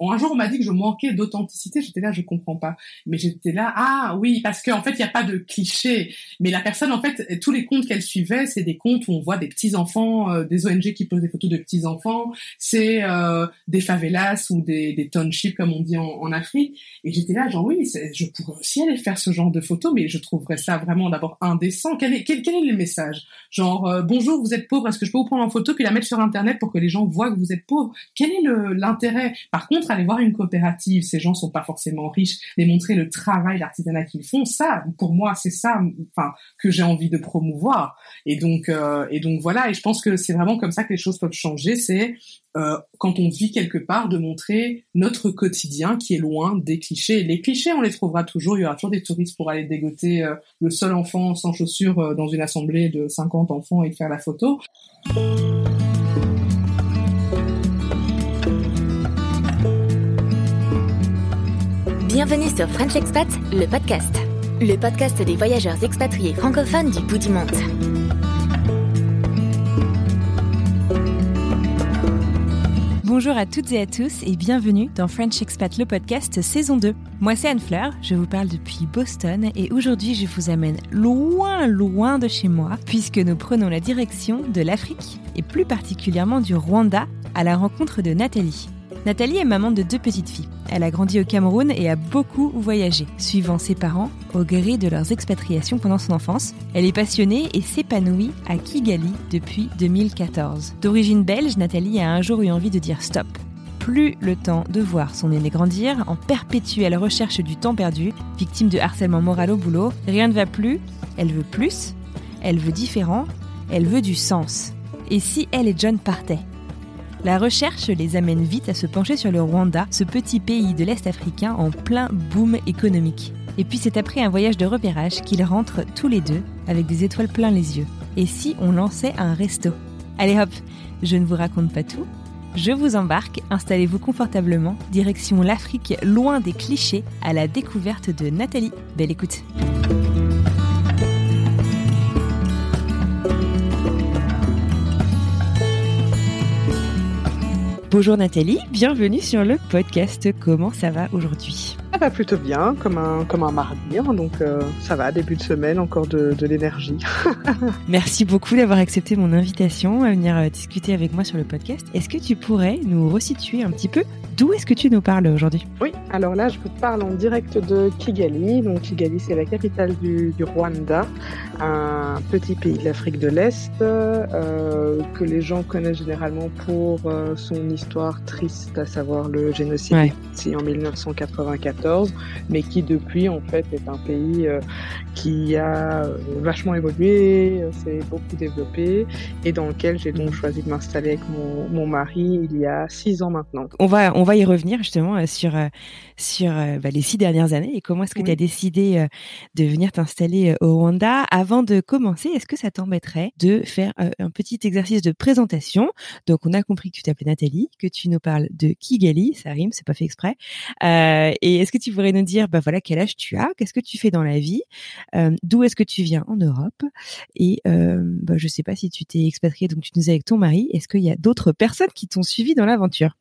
Un jour, on m'a dit que je manquais d'authenticité. J'étais là, je comprends pas. Mais j'étais là, ah oui, parce qu'en fait, il n'y a pas de cliché. Mais la personne, en fait, tous les comptes qu'elle suivait, c'est des comptes où on voit des petits enfants, euh, des ONG qui posent des photos de petits enfants. C'est euh, des favelas ou des, des townships, comme on dit en, en Afrique. Et j'étais là, genre oui, je pourrais aussi aller faire ce genre de photos, mais je trouverais ça vraiment d'abord indécent. Quel est, quel est le message? Genre euh, bonjour, vous êtes pauvre, est-ce que je peux vous prendre en photo puis la mettre sur internet pour que les gens voient que vous êtes pauvre? Quel est l'intérêt? Par contre aller voir une coopérative, ces gens sont pas forcément riches, les montrer le travail, l'artisanat qu'ils font, ça, pour moi, c'est ça, enfin, que j'ai envie de promouvoir. Et donc, euh, et donc voilà. Et je pense que c'est vraiment comme ça que les choses peuvent changer. C'est euh, quand on vit quelque part de montrer notre quotidien qui est loin des clichés. Les clichés, on les trouvera toujours. Il y aura toujours des touristes pour aller dégoter euh, le seul enfant sans chaussures dans une assemblée de 50 enfants et faire la photo. Bienvenue sur French Expat, le podcast. Le podcast des voyageurs expatriés francophones du bout du monde. Bonjour à toutes et à tous et bienvenue dans French Expat le podcast saison 2. Moi c'est Anne Fleur, je vous parle depuis Boston et aujourd'hui je vous amène loin loin de chez moi puisque nous prenons la direction de l'Afrique et plus particulièrement du Rwanda à la rencontre de Nathalie. Nathalie est maman de deux petites filles. Elle a grandi au Cameroun et a beaucoup voyagé, suivant ses parents au gré de leurs expatriations pendant son enfance. Elle est passionnée et s'épanouit à Kigali depuis 2014. D'origine belge, Nathalie a un jour eu envie de dire stop. Plus le temps de voir son aîné grandir, en perpétuelle recherche du temps perdu, victime de harcèlement moral au boulot, rien ne va plus, elle veut plus, elle veut différent, elle veut du sens. Et si elle et John partaient? La recherche les amène vite à se pencher sur le Rwanda, ce petit pays de l'Est africain en plein boom économique. Et puis c'est après un voyage de repérage qu'ils rentrent tous les deux avec des étoiles plein les yeux. Et si on lançait un resto? Allez hop, je ne vous raconte pas tout. Je vous embarque, installez-vous confortablement, direction l'Afrique loin des clichés à la découverte de Nathalie. Belle écoute. Bonjour Nathalie, bienvenue sur le podcast. Comment ça va aujourd'hui? Ça va plutôt bien, comme un, comme un mardi, hein, donc euh, ça va, début de semaine, encore de, de l'énergie. Merci beaucoup d'avoir accepté mon invitation à venir euh, discuter avec moi sur le podcast. Est-ce que tu pourrais nous resituer un petit peu d'où est-ce que tu nous parles aujourd'hui? Oui, alors là je vous parle en direct de Kigali. Donc Kigali c'est la capitale du, du, Rwanda, un petit pays de l'Afrique de l'Est euh, que les gens connaissent généralement pour euh, son histoire triste, à savoir le génocide Ouais. en 1994, mais qui depuis en fait est un pays euh, qui a euh, vachement évolué, euh, s'est beaucoup développé et dans lequel j'ai donc choisi de m'installer avec mon, mon mari il y a six ans maintenant. On va, on va y revenir justement sur, sur bah, les six dernières années et comment est-ce que Oui. tu as décidé de venir t'installer au Rwanda? Avant de commencer, est-ce que ça t'embêterait de faire un petit exercice de présentation? Donc, on a compris que tu t'appelais Nathalie, que tu nous parles de Kigali, ça rime, c'est pas fait exprès. Euh, et est-ce que tu pourrais nous dire, bah voilà, quel âge tu as, qu'est-ce que tu fais dans la vie, euh, d'où est-ce que tu viens en Europe, et euh, bah, je sais pas si tu t'es expatrié, donc tu nous es avec ton mari. Est-ce qu'il y a d'autres personnes qui t'ont suivi dans l'aventure?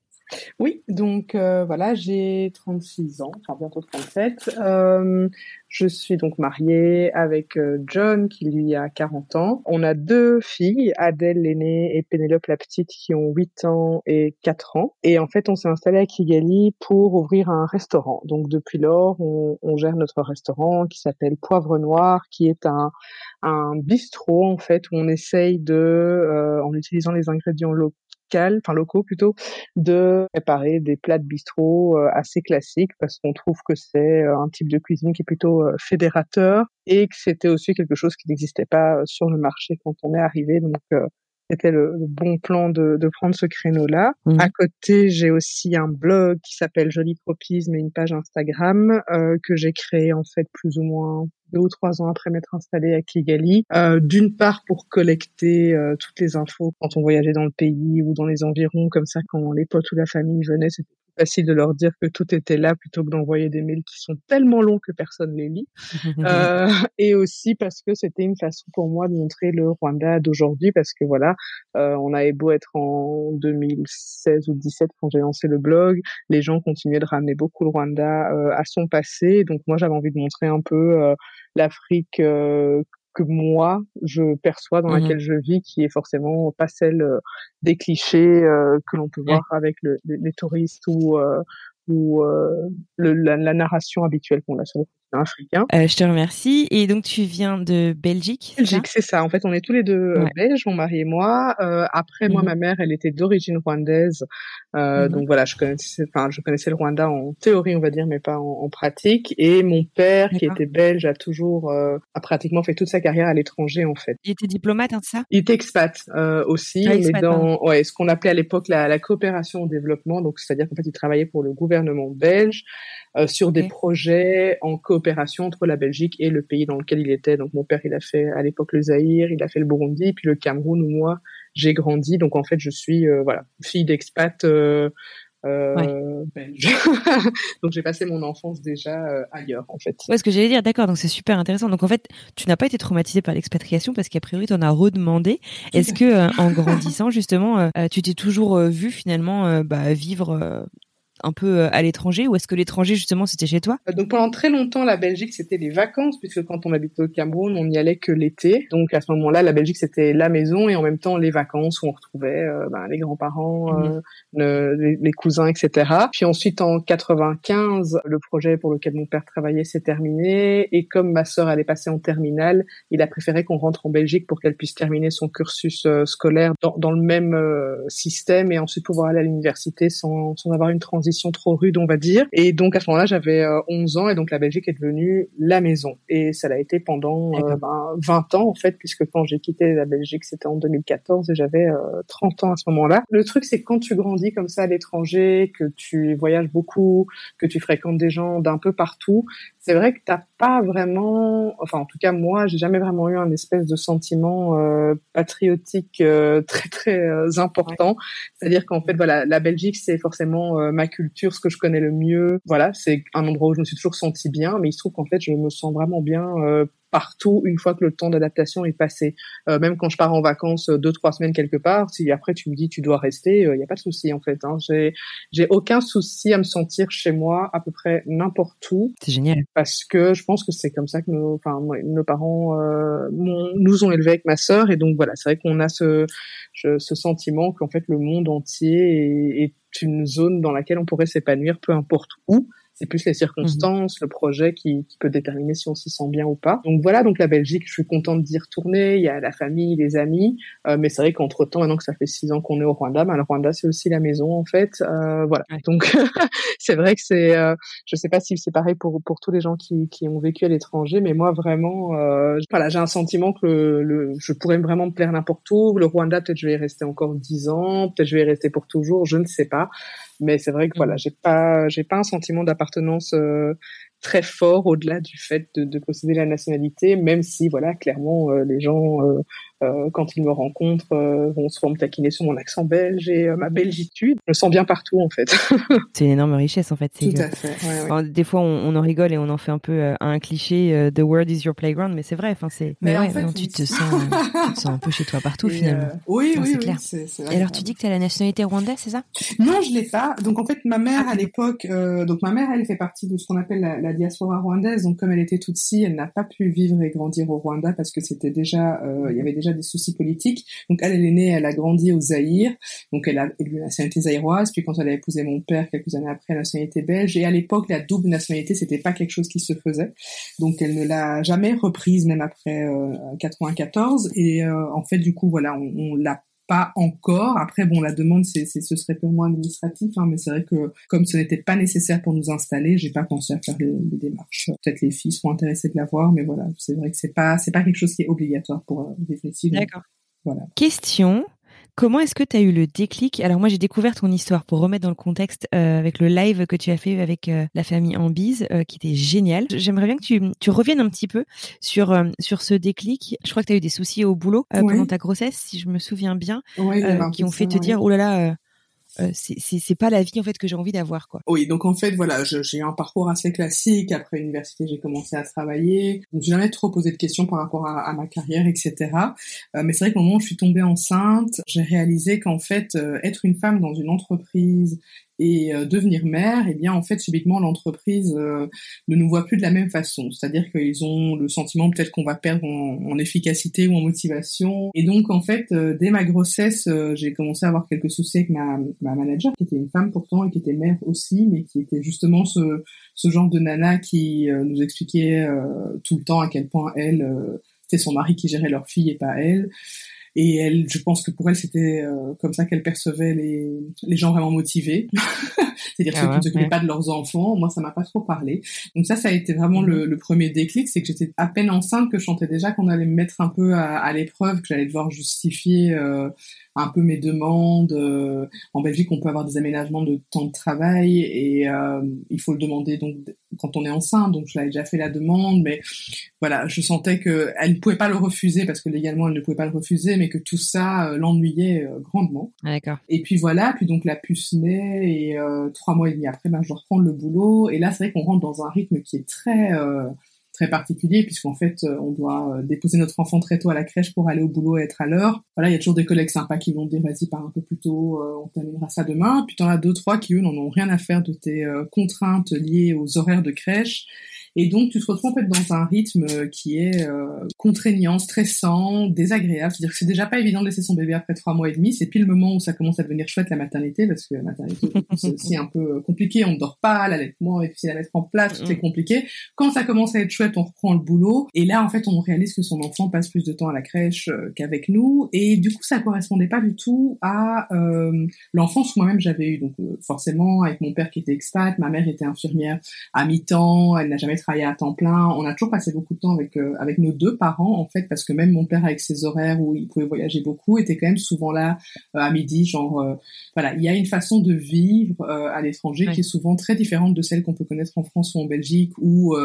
Oui, donc euh, voilà, j'ai 36 ans, enfin bientôt 37. Euh, je suis donc mariée avec euh, John qui lui a 40 ans. On a deux filles, Adèle l'aînée et Pénélope la petite qui ont 8 ans et 4 ans. Et en fait, on s'est installé à Kigali pour ouvrir un restaurant. Donc depuis lors, on, on gère notre restaurant qui s'appelle Poivre Noir, qui est un, un bistrot en fait où on essaye de, euh, en utilisant les ingrédients locaux, enfin locaux plutôt, de préparer des plats de bistrot euh, assez classiques parce qu'on trouve que c'est euh, un type de cuisine qui est plutôt euh, fédérateur et que c'était aussi quelque chose qui n'existait pas sur le marché quand on est arrivé. Donc c'était le, bon plan de, de prendre ce créneau-là. Mmh. À côté, j'ai aussi un blog qui s'appelle Joli Tropisme et une page Instagram euh, que j'ai créé en fait plus ou moins deux ou trois ans après m'être installée à Kigali. Euh, D'une part pour collecter euh, toutes les infos quand on voyageait dans le pays ou dans les environs, comme ça quand les potes ou la famille venaient, c'était facile de leur dire que tout était là plutôt que d'envoyer des mails qui sont tellement longs que personne les lit. euh, et aussi parce que c'était une façon pour moi de montrer le Rwanda d'aujourd'hui parce que voilà, euh, on avait beau être en 2016 ou 2017 quand j'ai lancé le blog, les gens continuaient de ramener beaucoup le Rwanda euh, à son passé. Donc moi j'avais envie de montrer un peu euh, l'Afrique euh, que moi je perçois dans mmh laquelle je vis, qui est forcément pas celle euh, des clichés euh, que l'on peut voir avec le, les, les, touristes ou euh, ou le, la, la, narration habituelle qu'on a sur le africain. Euh, je te remercie. Et donc, tu viens de Belgique Belgique, c'est ça. En fait, on est tous les deux ouais. belges, mon mari et moi. Euh, après, moi, ma mère, elle était d'origine rwandaise. Euh, mmh. Donc voilà, je connaissais, enfin, je connaissais le Rwanda en théorie, on va dire, mais pas en, en pratique. Et mon père, qui était belge, a toujours, euh, a pratiquement fait toute sa carrière à l'étranger, en fait. Il était diplomate, hein, ça? Il était expat euh, aussi, ah, expat, mais dans, hein. ouais, ce qu'on appelait à l'époque la, la, coopération au développement. Donc, c'est-à-dire qu'en fait, il travaillait pour le gouvernement belge sur okay. des projets en coopération coopération entre la Belgique et le pays dans lequel il était. Donc mon père, il a fait à l'époque le Zaïre, il a fait le Burundi, puis le Cameroun où moi j'ai grandi. Donc en fait, je suis euh, voilà fille d'expat euh, euh, ouais. belge. donc j'ai passé mon enfance déjà ailleurs en fait. Ouais, ce que j'allais dire, d'accord. Donc c'est super intéressant. Donc en fait, tu n'as pas été traumatisée par l'expatriation parce qu'a priori tu en as redemandé. Est-ce que en grandissant justement, tu t'es toujours vu finalement bah, vivre un peu euh, à l'étranger ou est-ce que l'étranger justement c'était chez toi? Donc pendant très longtemps la Belgique c'était les vacances puisque quand on habitait au Cameroun on n'y allait que l'été donc à ce moment-là la Belgique c'était la maison et en même temps les vacances où on retrouvait euh, ben, les grands-parents, mmh. euh, le, les, les, cousins etc. Puis ensuite en 95 le projet pour lequel mon père travaillait s'est terminé et comme ma sœur allait passer en terminale il a préféré qu'on rentre en Belgique pour qu'elle puisse terminer son cursus euh, scolaire dans, dans, le même euh, système et ensuite pouvoir aller à l'université sans, sans avoir une transition trop rude, on va dire. Et donc à ce moment-là, j'avais 11 euh, ans et donc la Belgique est devenue la maison. Et ça l'a été pendant euh, ben, 20 ans en fait, puisque quand j'ai quitté la Belgique, c'était en 2014 et j'avais 30 euh, ans à ce moment-là. Le truc, c'est quand tu grandis comme ça à l'étranger, que tu voyages beaucoup, que tu fréquentes des gens d'un peu partout, c'est vrai que t'as pas vraiment, enfin en tout cas moi, j'ai jamais vraiment eu un espèce de sentiment euh, patriotique euh, très très euh, important. C'est-à-dire qu'en fait voilà, la Belgique c'est forcément ma culture, ce que je connais le mieux. Voilà, c'est un endroit où je me suis toujours senti bien, mais il se trouve qu'en fait je me sens vraiment bien euh, partout une fois que le temps d'adaptation est passé. Euh, même quand je pars en vacances euh, deux trois semaines quelque part, si après tu me dis tu dois rester, il euh, n'y a pas de souci en fait. Hein. J'ai j'ai aucun souci à me sentir chez moi à peu près n'importe où. C'est génial. Parce que je pense que c'est comme ça que nos enfin nos parents euh, nous ont élevés avec ma sœur et donc voilà c'est vrai qu'on a ce je, ce sentiment qu'en fait le monde entier est, est une zone dans laquelle on pourrait s'épanouir peu importe où c'est plus les circonstances, mmh. le projet qui, qui, peut déterminer si on s'y sent bien ou pas. Donc voilà, donc la Belgique, je suis contente d'y retourner. Il y a la famille, les amis, euh, mais c'est vrai qu'entre temps, maintenant que ça fait six ans qu'on est au Rwanda, ben, le Rwanda c'est aussi la maison en fait. Euh, voilà. Ouais. Donc c'est vrai que c'est, euh, je sais pas si c'est pareil pour pour tous les gens qui, qui ont vécu à l'étranger, mais moi vraiment, euh, voilà, j'ai un sentiment que le, le, je pourrais vraiment me plaire n'importe où. Le Rwanda, peut-être je vais y rester encore dix ans, peut-être je vais y rester pour toujours, je ne sais pas. Mais c'est vrai que voilà, j'ai pas, j'ai pas un sentiment d'appartenance euh, très fort au-delà du fait de, de, posséder la nationalité, même si voilà, clairement, euh, les gens euh, Euh, quand ils me rencontrent, euh, vont souvent me taquiner sur mon accent belge et ma belgitude. Je me sens bien partout en fait. c'est une énorme richesse en fait. Tout à fait. des fois, on, en rigole et on en fait un peu un cliché. The world is your playground, mais c'est vrai. Enfin, c'est. Mais, ouais, tu, te sens, tu te sens un peu chez toi partout finalement. oui, oui, c'est clair. et alors, tu dis que tu as la nationalité rwandaise, c'est ça? Non, je l'ai pas. Donc en fait, ma mère à l'époque, donc ma mère, elle fait partie de ce qu'on appelle la, la diaspora rwandaise. Donc comme elle était toute si, elle n'a pas pu vivre et grandir au Rwanda parce que c'était déjà, euh, il y avait déjà des soucis politiques. Donc elle, elle est née, elle a grandi au Zaïre, donc elle a eu la nationalité zaïroise. Puis quand elle a épousé mon père quelques années après, la nationalité belge. Et à l'époque, la double nationalité, c'était pas quelque chose qui se faisait. Donc elle ne l'a jamais reprise, même après euh, 94. Et euh, en fait, du coup, voilà, on l'a pas encore. Après, bon, la demande, c'est, ce serait purement administratif, hein, mais c'est vrai que comme ce n'était pas nécessaire pour nous installer, j'ai pas pensé à faire les, démarches. Peut-être les filles seront intéressées de l'avoir, mais voilà, c'est vrai que c'est pas, c'est pas quelque chose qui est obligatoire pour euh, vivre ici. D'accord. Voilà. Question Comment est-ce que tu as eu le déclic? Alors moi j'ai découvert ton histoire pour remettre dans le contexte euh, avec le live que tu as fait avec euh, la famille Ambise euh, qui était génial. J'aimerais bien que tu, tu reviennes un petit peu sur sur ce déclic. Je crois que tu as eu des soucis au boulot pendant ta grossesse si je me souviens bien qui ont fait te dire oh là là euh, c'est pas la vie en fait que j'ai envie d'avoir quoi. Oui, donc en fait voilà, j'ai un parcours assez classique. Après l'université, j'ai commencé à travailler. Je me suis jamais trop posé de questions par rapport à, ma carrière, etc. Euh, mais c'est vrai qu'au moment où je suis tombée enceinte, j'ai réalisé qu'en fait euh, être une femme dans une entreprise et euh, devenir mère, eh bien en fait subitement l'entreprise euh, ne nous voit plus de la même façon. C'est-à-dire qu'ils ont le sentiment peut-être qu'on va perdre en, efficacité ou en motivation. Et donc en fait euh, dès ma grossesse, j'ai commencé à avoir quelques soucis avec ma, ma manager qui était une femme pourtant et qui était mère aussi, mais qui était justement ce, ce genre de nana qui nous expliquait tout le temps à quel point elle c'était son mari qui gérait leur fille et pas elle. Et elle, je pense que pour elle, c'était euh, comme ça qu'elle percevait les, les gens vraiment motivés. C'est-à-dire ah ceux qui ne s'occupaient pas de leurs enfants. Moi, ça m'a pas trop parlé. Donc ça, ça a été vraiment le, le, premier déclic. C'est que j'étais à peine enceinte que je sentais déjà qu'on allait me mettre un peu à, à l'épreuve, que j'allais devoir justifier euh, un peu mes demandes. Euh, en Belgique, on peut avoir des aménagements de temps de travail et euh, il faut le demander donc quand on est enceinte. Donc, je l'avais déjà fait la demande, mais voilà, je sentais que elle ne pouvait pas le refuser parce que légalement, elle ne pouvait pas le refuser, mais que tout ça euh, l'ennuyait grandement. Ah, d'accord. Et puis voilà, puis donc la puce naît et trois mois et demi après, ben, je dois reprendre le boulot. Et là, c'est vrai qu'on rentre dans un rythme qui est très très particulier puisqu'en fait euh, on doit euh, déposer notre enfant très tôt à la crèche pour aller au boulot et être à l'heure. Voilà, il y a toujours des collègues sympas qui vont dire vas-y pars un peu plus tôt, euh, on terminera ça demain. Puis t'en as deux trois qui eux n'en ont rien à faire de tes contraintes liées aux horaires de crèche et donc, tu te retrouves en fait dans un rythme euh, qui est euh, contraignant, stressant, désagréable. C'est-à-dire que c'est déjà pas évident de laisser son bébé après trois mois et demi. C'est pile le moment où ça commence à devenir chouette la maternité, parce que la maternité, c'est aussi un peu euh, compliqué. On ne dort pas, l'allaitement, et puis la mettre en place, tout est mm. compliqué. Quand ça commence à être chouette, on reprend le boulot. Et là, en fait, on réalise que son enfant passe plus de temps à la crèche qu'avec nous. Et du coup, ça correspondait pas du tout à euh, l'enfance que moi-même j'avais eu. Donc, forcément, avec mon père qui était expat, ma mère était infirmière à mi-temps, elle n'a jamais à temps plein. On a toujours passé beaucoup de temps avec euh, avec nos deux parents en fait parce que même mon père avec ses horaires où il pouvait voyager beaucoup était quand même souvent là euh, à midi genre euh, voilà, il y a une façon de vivre à l'étranger qui est souvent très différente de celle qu'on peut connaître en France ou en Belgique où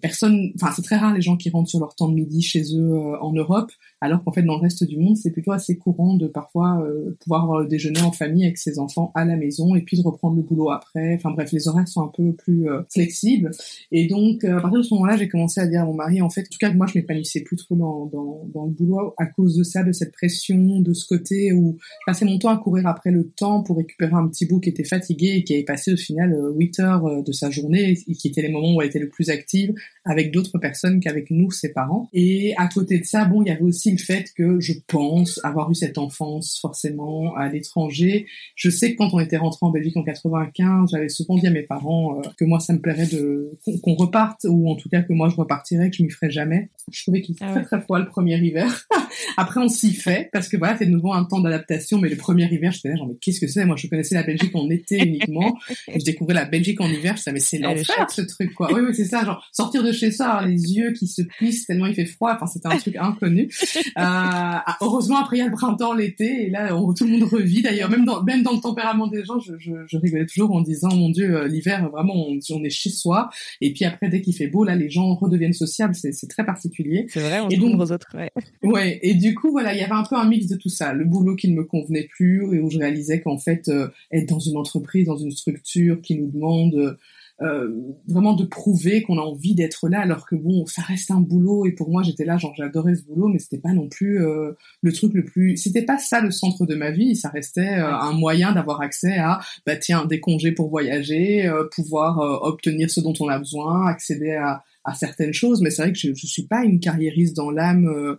personne enfin c'est très rare les gens qui rentrent sur leur temps de midi chez eux en Europe alors qu'en fait dans le reste du monde c'est plutôt assez courant de parfois pouvoir déjeuner en famille avec ses enfants à la maison et puis de reprendre le boulot après. Enfin bref, les horaires sont un peu plus flexibles et donc donc euh, à partir de ce moment-là, j'ai commencé à dire à mon mari, en fait, en tout cas moi je m'épanouissais plus trop dans, le boulot à cause de ça, de cette pression, de ce côté où je passais mon temps à courir après le temps pour récupérer un petit bout qui était fatigué et qui avait passé au final 8 euh, heures euh, de sa journée et qui était les moments où elle était le plus active avec d'autres personnes qu'avec nous, ses parents. Et à côté de ça, bon, il y avait aussi le fait que je pense avoir eu cette enfance forcément à l'étranger. Je sais que quand on était rentré en Belgique en 95, j'avais souvent dit à mes parents que moi ça me plairait de qu'on reparte ou en tout cas que moi je repartirais, que je m'y ferais jamais. Je trouvais qu'il faisait ah très très froid le premier hiver. Après on s'y fait parce que voilà c'est de nouveau un temps d'adaptation, mais le premier hiver j'étais là genre mais qu'est-ce que c'est? Moi je connaissais la Belgique en été uniquement, et je découvrais la Belgique en hiver, je savais mais c'est ah, l'enfer ce truc quoi. Oui oui c'est ça, genre sortir de chez soi, les yeux qui se plissent tellement il fait froid, enfin c'était un truc inconnu. ah, heureusement, après il y a le printemps, l'été, et là tout le monde revit. D'ailleurs, même dans même dans le tempérament des gens, je, je, je rigolais toujours en disant, mon Dieu, l'hiver, vraiment, on, on, est chez soi. Et puis après, dès qu'il fait beau, là, les gens redeviennent sociables. C'est très particulier. C'est vrai, on et donc, aux autres. Ouais. ouais. Et du coup, voilà, il y avait un peu un mix de tout ça. Le boulot qui ne me convenait plus et où je réalisais qu'en fait, euh, être dans une entreprise, dans une structure qui nous demande euh, vraiment de prouver qu'on a envie d'être là alors que bon ça reste un boulot et pour moi j'étais là genre j'adorais ce boulot mais c'était pas non plus euh, le truc le plus c'était pas ça le centre de ma vie ça restait euh, un moyen d'avoir accès à bah tiens des congés pour voyager pouvoir obtenir ce dont on a besoin accéder à à certaines choses, mais c'est vrai que je, je suis pas une carriériste dans l'âme euh,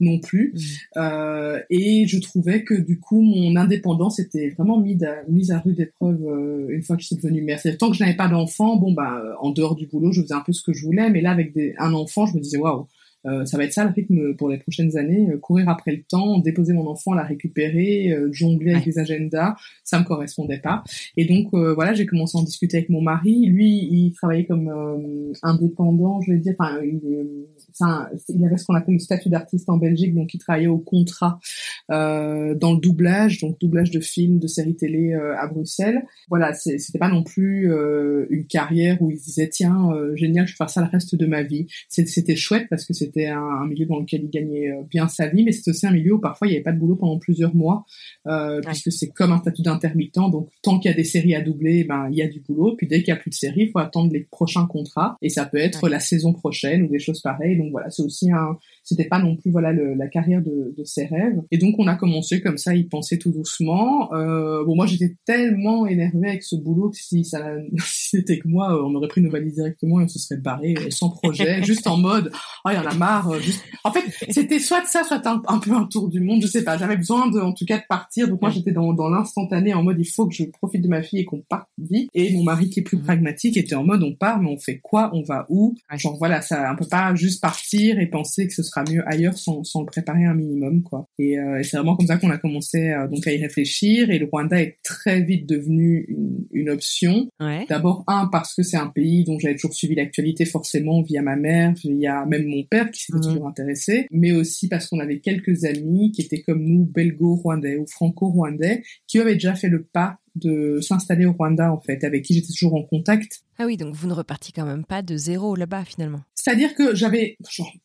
non plus. Mmh. Euh, et je trouvais que du coup mon indépendance était vraiment mise à, mise à rude épreuve euh, une fois que je suis devenue mère. Tant que je n'avais pas d'enfant, bon bah en dehors du boulot, je faisais un peu ce que je voulais, mais là avec des, un enfant, je me disais waouh euh, ça va être ça le rythme pour les prochaines années, euh, courir après le temps, déposer mon enfant, la récupérer, euh, jongler avec les agendas, ça me correspondait pas. Et donc voilà, j'ai commencé à en discuter avec mon mari. Lui, il travaillait comme indépendant, je vais dire, enfin, il, il, avait ce qu'on appelle le statut d'artiste en Belgique, donc il travaillait au contrat dans le doublage, donc doublage de films, de séries télé à Bruxelles. Voilà, c'était pas non plus une carrière où il disait tiens génial, je vais faire ça le reste de ma vie. C'était chouette parce que c'était un, milieu dans lequel il gagnait euh, bien sa vie, mais c'était aussi un milieu où parfois il n'y avait pas de boulot pendant plusieurs mois, euh, puisque c'est comme un statut d'intermittent. Donc tant qu'il y a des séries à doubler, ben il y a du boulot. Puis dès qu'il n'y a plus de séries, il faut attendre les prochains contrats, et ça peut être la saison prochaine ou des choses pareilles. Donc voilà, c'est aussi un, c'était pas non plus voilà le, la carrière de, de, ses rêves. Et donc on a commencé comme ça, il pensait tout doucement. Euh, bon moi j'étais tellement énervée avec ce boulot que si ça si c'était que moi, on aurait pris nos valises directement et on se serait barré euh, sans projet, juste en mode oh il y en a marre. Euh, juste... En fait c'était soit ça, soit un, un, peu un tour du monde, je sais pas. J'avais besoin de en tout cas de partir. Donc moi j'étais dans, dans l'instantané en mode il faut que je profite de ma fille et qu'on parte vite. Et mon mari qui est plus mmh. pragmatique était en mode on part mais on fait quoi, on va où? Genre voilà ça, on peut pas juste partir et penser que ce sera mieux ailleurs sans, sans le préparer un minimum quoi. Et, euh, c'est vraiment comme ça qu'on a commencé euh, donc à y réfléchir et le Rwanda est très vite devenu une, une option. D'abord un parce que c'est un pays dont j'avais toujours suivi l'actualité forcément via ma mère, via même mon père qui s'était mhm. toujours intéressé, mais aussi parce qu'on avait quelques amis qui étaient comme nous belgo-rwandais ou franco-rwandais qui avaient déjà fait le pas de s'installer au Rwanda en fait, avec qui j'étais toujours en contact. Ah oui, donc vous ne repartiez quand même pas de zéro là-bas finalement. C'est-à-dire que j'avais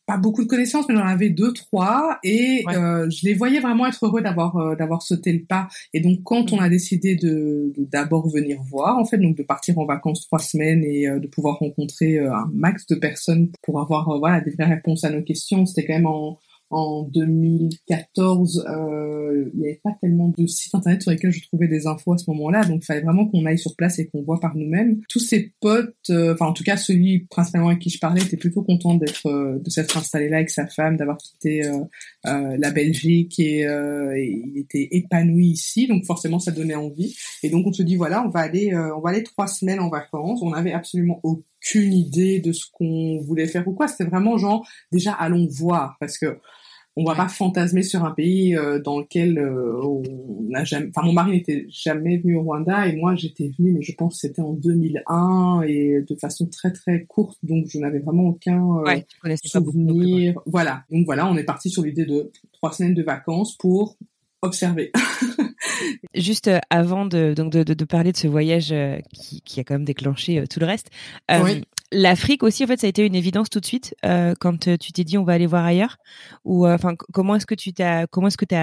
pas beaucoup de connaissances, mais j'en avais deux, trois, et euh, je les voyais vraiment être heureux d'avoir euh, d'avoir sauté le pas. Et donc quand on a décidé de d'abord venir voir, en fait, donc de partir en vacances trois semaines et euh, de pouvoir rencontrer un max de personnes pour avoir voilà des vraies réponses à nos questions, c'était quand même en en 2014, euh, il n'y avait pas tellement de sites internet sur lesquels je trouvais des infos à ce moment-là, donc il fallait vraiment qu'on aille sur place et qu'on voit par nous-mêmes. Tous ces potes, euh, enfin en tout cas celui principalement avec qui je parlais, était plutôt content d'être, euh, de s'être installé là avec sa femme, d'avoir quitté euh, la Belgique et, et, il était épanoui ici, donc forcément ça donnait envie. Et donc on se dit voilà, on va aller, on va aller trois semaines en vacances. On avait absolument aucune idée de ce qu'on voulait faire ou quoi. C'était vraiment genre déjà allons voir parce que on va pas fantasmer sur un pays euh, dans lequel euh, on n'a jamais enfin mon mari n'était jamais venu au Rwanda et moi j'étais venue mais je pense que c'était en 2001 et de façon très très courte donc je n'avais vraiment aucun euh, souvenir. voilà. Donc voilà on est parti sur l'idée de trois semaines de vacances pour observer Juste avant de, donc de, de, parler de ce voyage qui, qui, a quand même déclenché tout le reste, oui l'Afrique aussi, en fait, ça a été une évidence tout de suite euh, quand euh, tu t'es dit on va aller voir ailleurs? Ou euh, enfin, comment est-ce que tu t'as, comment est-ce que tu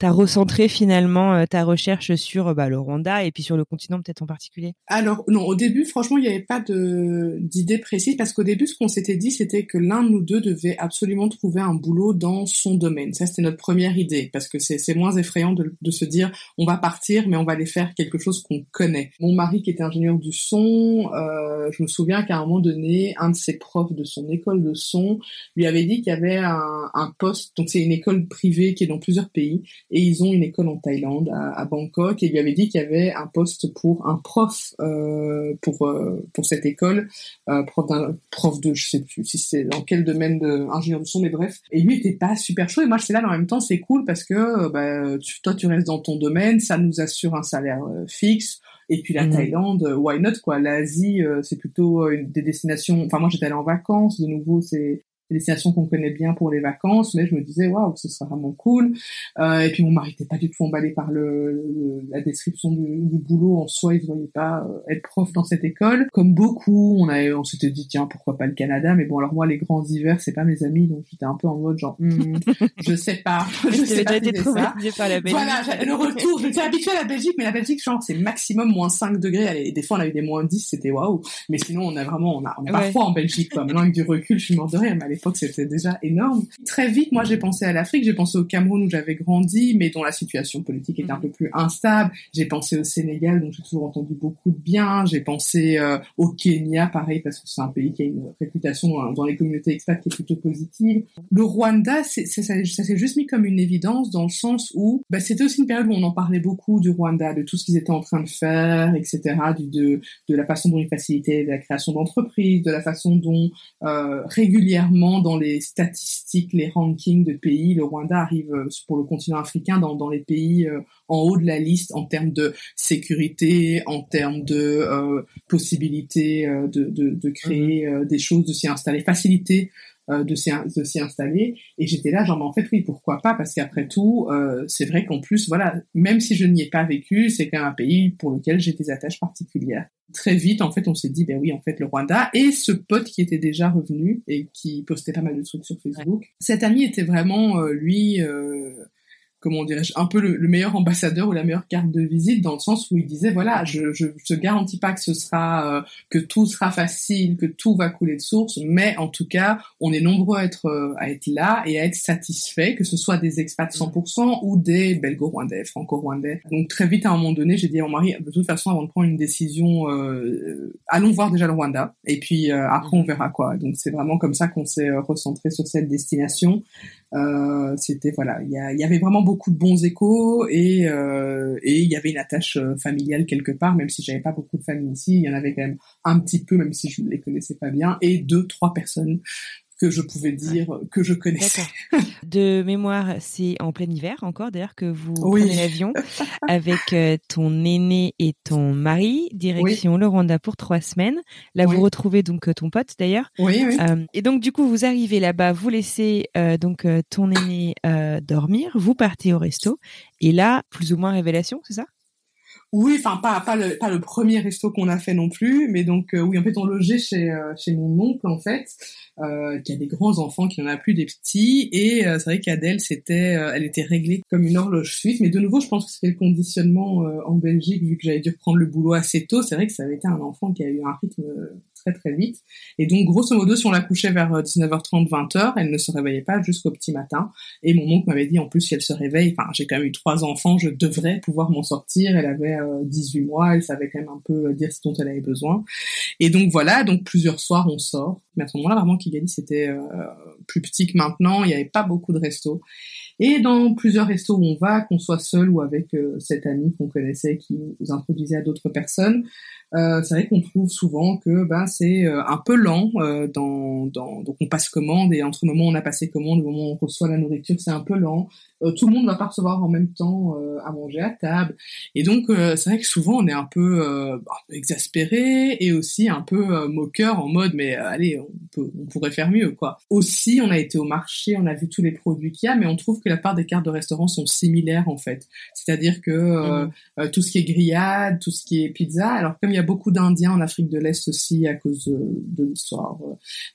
as t'as recentré finalement euh, ta recherche sur bah, le Rwanda et puis sur le continent peut-être en particulier? Alors non, au début franchement il n'y avait pas d'idée précise parce qu'au début ce qu'on s'était dit c'était que l'un de nous deux devait absolument trouver un boulot dans son domaine. Ça c'était notre première idée parce que c'est moins effrayant de, de, se dire on va partir mais on va aller faire quelque chose qu'on connaît. Mon mari qui était ingénieur du son, euh, je me souviens qu'à un moment donné un de ses profs de son école de son lui avait dit qu'il y avait un poste donc c'est une école privée qui est dans plusieurs pays et ils ont une école en Thaïlande, à, Bangkok, et il lui avait dit qu'il y avait un poste pour un prof euh, pour euh, pour cette école, euh, prof d'un prof de je sais plus si c'est dans quel domaine de ingénieur de son, mais bref. Et lui était pas super chaud, et moi j'étais là, mais en même temps c'est cool parce que bah, toi tu restes dans ton domaine, ça nous assure un salaire fixe. Et puis la mmh. Thaïlande, why not quoi? L'Asie, c'est plutôt des destinations. Enfin moi j'étais allée en vacances, de nouveau c'est des destinations qu'on connaît bien pour les vacances, mais je me disais waouh, ce serait vraiment cool. Euh, et puis mon mari n'était pas du tout emballé par le, la description du, du, boulot en soi, il ne voyait pas euh, être prof dans cette école. Comme beaucoup, on a, on s'était dit tiens pourquoi pas le Canada, mais bon alors moi les grands hivers c'est pas mes amis, donc j'étais un peu en mode genre hmm, je sais pas, je sais pas si ça. La Belgique. Voilà, le retour, j'étais habituée à la Belgique, mais la Belgique genre c'est maximum moins 5 degrés. Des fois on a eu des moins 10, c'était waouh. Mais sinon on a vraiment, on a, on a parfois en Belgique quoi. Maintenant avec du recul, je suis mort de rire, mais l'époque c'était déjà énorme. Très vite, moi j'ai pensé à l'Afrique, j'ai pensé au Cameroun où j'avais grandi, mais dont la situation politique était un peu plus instable. J'ai pensé au Sénégal, dont j'ai toujours entendu beaucoup de bien. J'ai pensé euh, au Kenya, pareil, parce que c'est un pays qui a une réputation dans, les communautés expats qui est plutôt positive. Le Rwanda, c'est, ça, ça s'est juste mis comme une évidence dans le sens où bah, c'était aussi une période où on en parlait beaucoup du Rwanda, de tout ce qu'ils étaient en train de faire, etc., du, de, de la façon dont ils facilitaient la création d'entreprises, de la façon dont euh, régulièrement dans les statistiques, les rankings de pays, le Rwanda arrive euh, pour le continent africain dans, dans les pays euh, en haut de la liste en termes de sécurité, en termes de euh, possibilité de, de, de, créer mhm. des choses, de s'y installer, faciliter de s'y installer. Et j'étais là genre mais en fait oui pourquoi pas? Parce qu'après tout euh, c'est vrai qu'en plus voilà même si je n'y ai pas vécu c'est quand même un pays pour lequel j'ai des attaches particulières. Très vite, en fait, on s'est dit, ben oui, en fait, le Rwanda et ce pote qui était déjà revenu et qui postait pas mal de trucs sur Facebook. Cet ami était vraiment, euh, lui, euh, comment dirais-je, un peu le, meilleur ambassadeur ou la meilleure carte de visite dans le sens où il disait voilà, je je te garantis pas que ce sera euh, que tout sera facile, que tout va couler de source, mais en tout cas, on est nombreux à être euh, à être là et à être satisfaits, que ce soit des expats 100% ou des belgo-rwandais, franco-rwandais. Donc très vite à un moment donné, j'ai dit à mon mari de toute façon avant de prendre une décision, euh, allons voir déjà le Rwanda et puis après on verra quoi. Donc c'est vraiment comme ça qu'on s'est recentré sur cette destination. Euh, c'était voilà, il y, y, avait vraiment beaucoup de bons échos et euh, et il y avait une attache euh, familiale quelque part, même si j'avais pas beaucoup de famille ici, il y en avait quand même un petit peu, même si je ne les connaissais pas bien, et deux trois personnes que je pouvais dire que je connaissais. De mémoire, c'est en plein hiver encore d'ailleurs que vous prenez l'avion avec euh, ton aîné et ton mari, direction le Rwanda pour trois semaines. Là, vous retrouvez donc euh, ton pote d'ailleurs. Oui, oui. Euh, et donc du coup, vous arrivez là-bas, vous laissez donc ton aîné dormir, vous partez au resto et là, plus ou moins révélation, c'est ça? Oui, enfin pas pas le pas le premier resto qu'on a fait non plus, mais donc oui en fait on logeait chez chez mon oncle en fait euh, qui a des grands enfants, qui n'en a plus des petits. Et euh, c'est vrai qu'Adèle, c'était, euh, elle était réglée comme une horloge suisse. Mais de nouveau, je pense que c'était le conditionnement euh, en Belgique, vu que j'avais dû reprendre le boulot assez tôt. C'est vrai que ça avait été un enfant qui a eu un rythme très très vite. Et donc, grosso modo, si on la couchait vers 19h30, 20h, elle ne se réveillait pas jusqu'au petit matin. Et mon oncle m'avait dit, en plus, si elle se réveille, enfin, j'ai quand même eu trois enfants, je devrais pouvoir m'en sortir. Elle avait 18 mois, elle savait quand même un peu dire ce dont elle avait besoin. Et donc voilà, donc plusieurs soirs on sort. Mais à ce moment-là, vraiment, Kigali, c'était euh, plus petit que maintenant. Il n'y avait pas beaucoup de restos. Et dans plusieurs restos où on va, qu'on soit seul ou avec euh, cette amie qu'on connaissait qui nous introduisait à d'autres personnes, euh, c'est vrai qu'on trouve souvent que ben c'est euh, un peu lent dans, donc on passe commande et entre le moment où on a passé commande le moment où on reçoit la nourriture c'est un peu lent tout le monde va pas recevoir en même temps à manger à table et donc c'est vrai que souvent on est un peu bah, exaspéré et aussi un peu moqueur en mode mais allez peut on pourrait faire mieux quoi aussi on a été au marché on a vu tous les produits qu'il y a mais on trouve que la part des cartes de restaurant sont similaires en fait c'est-à-dire que mmh. tout ce qui est grillade tout ce qui est pizza alors comme il y a beaucoup d'Indiens en Afrique de l'Est aussi à cause de, l'histoire.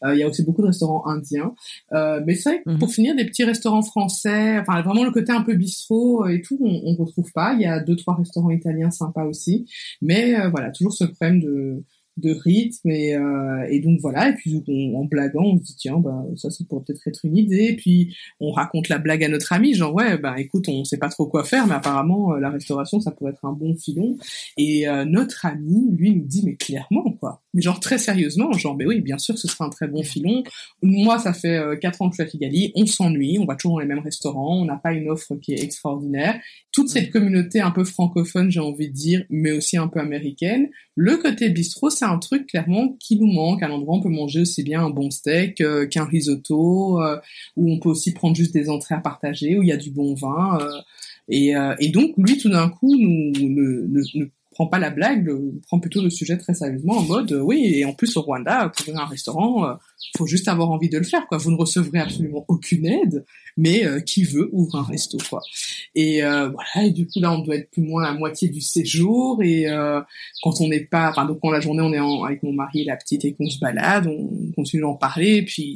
Euh, il y a aussi beaucoup de restaurants indiens. Euh, mais c'est vrai, pour mhm. finir, des petits restaurants français, enfin vraiment le côté un peu bistrot et tout, on, on retrouve pas. Il y a deux trois restaurants italiens sympas aussi, mais euh, voilà, toujours ce problème de de rythme et, euh, et donc voilà et puis en blaguant on se dit tiens bah ça ça pourrait peut-être être une idée et puis on raconte la blague à notre ami genre ouais bah écoute on sait pas trop quoi faire mais apparemment euh, la restauration ça pourrait être un bon filon. Et euh, notre ami lui nous dit mais clairement quoi. Mais genre très sérieusement genre mais oui bien sûr ce sera un très bon filon. Moi ça fait euh, quatre ans que je suis à Kigali on s'ennuie on va toujours dans les mêmes restaurants on n'a pas une offre qui est extraordinaire. Toute cette communauté un peu francophone j'ai envie de dire mais aussi un peu américaine. Le côté bistrot un truc clairement qui nous manque. À l'endroit, on peut manger aussi bien un bon steak euh, qu'un risotto, euh, où on peut aussi prendre juste des entrées à partager, où il y a du bon vin. Euh, et, et, donc, lui, tout d'un coup, ne, prend pas la blague, prend plutôt le sujet très sérieusement, en mode, oui, et en plus au Rwanda, ouvrir un restaurant, faut juste avoir envie de le faire, quoi. Vous ne recevrez absolument aucune aide, mais euh, qui veut ouvre un resto, quoi. Et euh, voilà. Et du coup là, on doit être plus ou moins à moitié du séjour. Et euh, quand on n'est pas, enfin donc quand la journée on est en, avec mon mari et la petite et qu'on se balade, on continue d'en parler. Et puis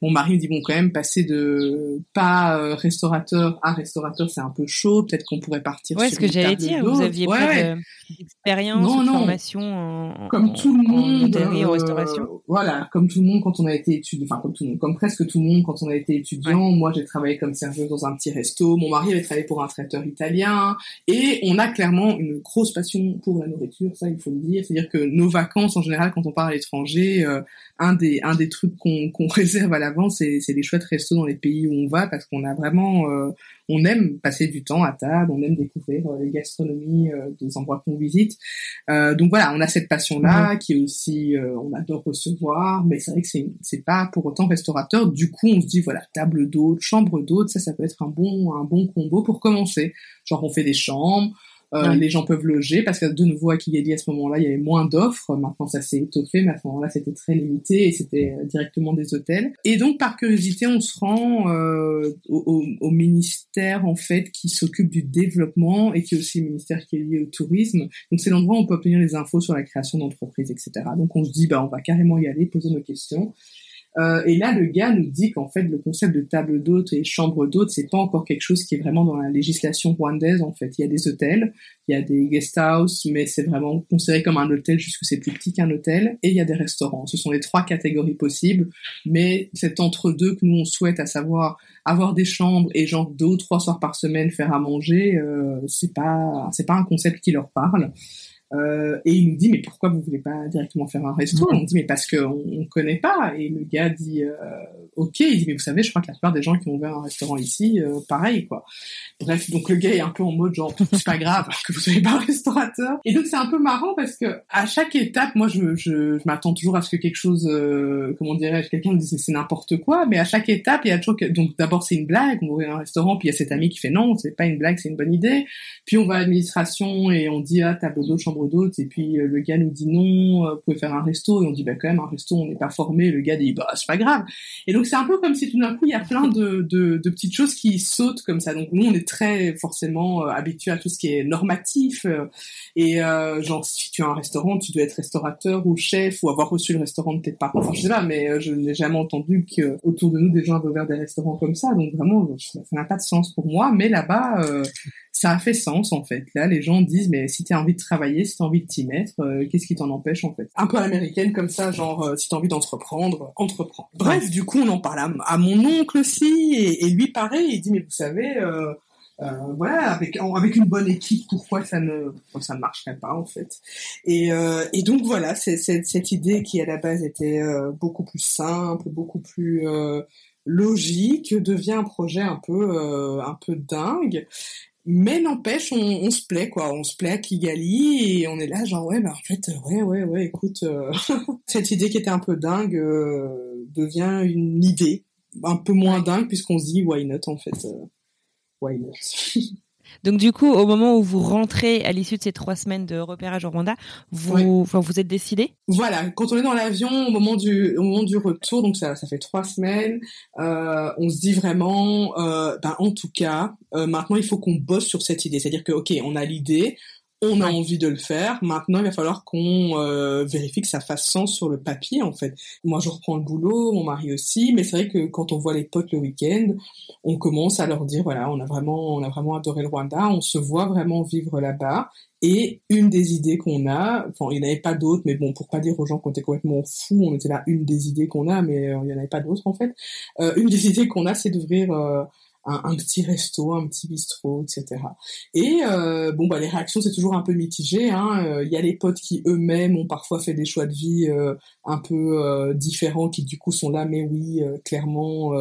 mon mari me dit bon quand même passer de pas restaurateur à restaurateur, c'est un peu chaud. Peut-être qu'on pourrait partir. Ouais, ce que j'allais dire. Vous aviez pas d'expérience, de formation en, comme tout le monde, en restauration? Voilà, comme tout le monde quand on a été étudiant, enfin comme tout le monde, comme presque tout le monde quand on a été étudiant. Moi, j'ai travaillé comme serveuse dans un petit resto. Mon mari avait travaillé pour un traiteur italien. Et on a clairement une grosse passion pour la nourriture, ça, il faut le dire. C'est-à-dire que nos vacances, en général, quand on part à l'étranger, euh, un des un des trucs qu'on qu'on réserve à l'avance, c'est c'est des chouettes restos dans les pays où on va parce qu'on a vraiment euh, on aime passer du temps à table, on aime découvrir euh, les gastronomies euh, des endroits qu'on visite. Euh, donc voilà, on a cette passion-là qui est aussi, on adore recevoir, mais c'est vrai que c'est c'est pas pour autant restaurateur. Du coup, on se dit voilà, table d'hôte, chambre d'hôte, ça, ça peut être un bon un bon combo pour commencer. Genre on fait des chambres. Euh, les gens peuvent loger parce que de nouveau à Kigali à ce moment-là il y avait moins d'offres. Maintenant ça s'est étoffé, mais à ce moment-là c'était très limité et c'était euh, directement des hôtels. Et donc par curiosité on se rend euh, au, au, ministère en fait qui s'occupe du développement et qui est aussi le ministère qui est lié au tourisme. Donc c'est l'endroit où on peut obtenir les infos sur la création d'entreprises, etc. Donc on se dit bah on va carrément y aller, poser nos questions. Euh, et là, le gars nous dit qu'en fait, le concept de table d'hôte et chambre d'hôte, c'est pas encore quelque chose qui est vraiment dans la législation rwandaise. En fait, il y a des hôtels, il y a des guest house, mais c'est vraiment considéré comme un hôtel puisque c'est plus petit qu'un hôtel. Et il y a des restaurants. Ce sont les trois catégories possibles. Mais c'est entre deux que nous on souhaite, à savoir avoir des chambres et genre deux ou trois soirs par semaine faire à manger. Euh, c'est pas, c'est pas un concept qui leur parle. Euh, et il nous dit mais pourquoi vous voulez pas directement faire un resto On dit mais parce qu'on on connaît pas. Et le gars dit euh, ok. Il dit mais vous savez je crois que la plupart des gens qui ont ouvert un restaurant ici, euh, pareil quoi. Bref donc le gars est un peu en mode genre c'est pas grave que vous soyez pas un restaurateur. Et donc c'est un peu marrant parce que à chaque étape moi je, je, je m'attends toujours à ce que quelque chose euh, comment dirais-je quelqu'un me dise c'est n'importe quoi. Mais à chaque étape il y a toujours que... donc d'abord c'est une blague on va ouvrir un restaurant puis il y a cet ami qui fait non c'est pas une blague c'est une bonne idée. Puis on va à l'administration et on dit ah table d'eau chambre d'autres et puis euh, le gars nous dit non euh, vous pouvez faire un resto et on dit bah quand même un resto on n'est pas formé. Le gars dit bah c'est pas grave. Et donc c'est un peu comme si tout d'un coup il y a plein de, petites choses qui sautent comme ça. Donc nous on est très forcément euh, habitués à tout ce qui est normatif et genre si tu as un restaurant tu dois être restaurateur ou chef ou avoir reçu le restaurant de tes parents. Enfin je sais pas mais je n'ai jamais entendu que autour de nous des gens avaient ouvert des restaurants comme ça. Donc vraiment ça n'a pas de sens pour moi. Mais là-bas ça a fait sens en fait. Là, les gens disent mais si t'as envie de travailler, si t'as envie de t'y mettre, euh, qu'est-ce qui t'en empêche en fait? Un peu à l'américaine comme ça, genre euh, si t'as envie d'entreprendre, entreprends. Bref, du coup, on en parle à, mon oncle aussi et, lui pareil, il dit mais vous savez. Euh, voilà, avec avec une bonne équipe, pourquoi ça ne pourquoi ça ne marcherait pas en fait? Et, et donc voilà, c'est cette idée qui à la base était beaucoup plus simple, beaucoup plus logique devient un projet un peu un peu dingue mais n'empêche, on, on, se plaît, quoi. On se plaît à Kigali et on est là, genre, ouais, bah, en fait, ouais, ouais, ouais, écoute, euh, cette idée qui était un peu dingue euh, devient une idée un peu moins dingue puisqu'on se dit, why not, en fait. Euh, why not? Donc du coup, au moment où vous rentrez à l'issue de ces trois semaines de repérage au Rwanda, vous, vous êtes décidé? Voilà, quand on est dans l'avion, au moment du, au moment du retour, donc ça, ça fait trois semaines, euh, on se dit vraiment, euh, ben en tout cas, euh, maintenant il faut qu'on bosse sur cette idée. C'est-à-dire que ok, on a l'idée, on a envie de le faire. Maintenant, il va falloir qu'on euh, vérifie que ça fasse sens sur le papier, en fait. Moi, je reprends le boulot, mon mari aussi, mais c'est vrai que quand on voit les potes le week-end, on commence à leur dire, voilà, on a vraiment, on a vraiment adoré le Rwanda, on se voit vraiment vivre là-bas. Et une des idées qu'on a, enfin, il n'y en avait pas d'autres, mais bon, pour pas dire aux gens qu'on était complètement fous, on était là, une des idées qu'on a, mais euh, il n'y en avait pas d'autres, en fait. Euh, une des idées qu'on a, c'est d'ouvrir un, petit resto, un petit bistrot, etc. Et euh, bon, bah les réactions c'est toujours un peu mitigé. Hein. Euh, il y a les potes qui eux-mêmes ont parfois fait des choix de vie euh, un peu différents, qui du coup sont là, mais oui, clairement,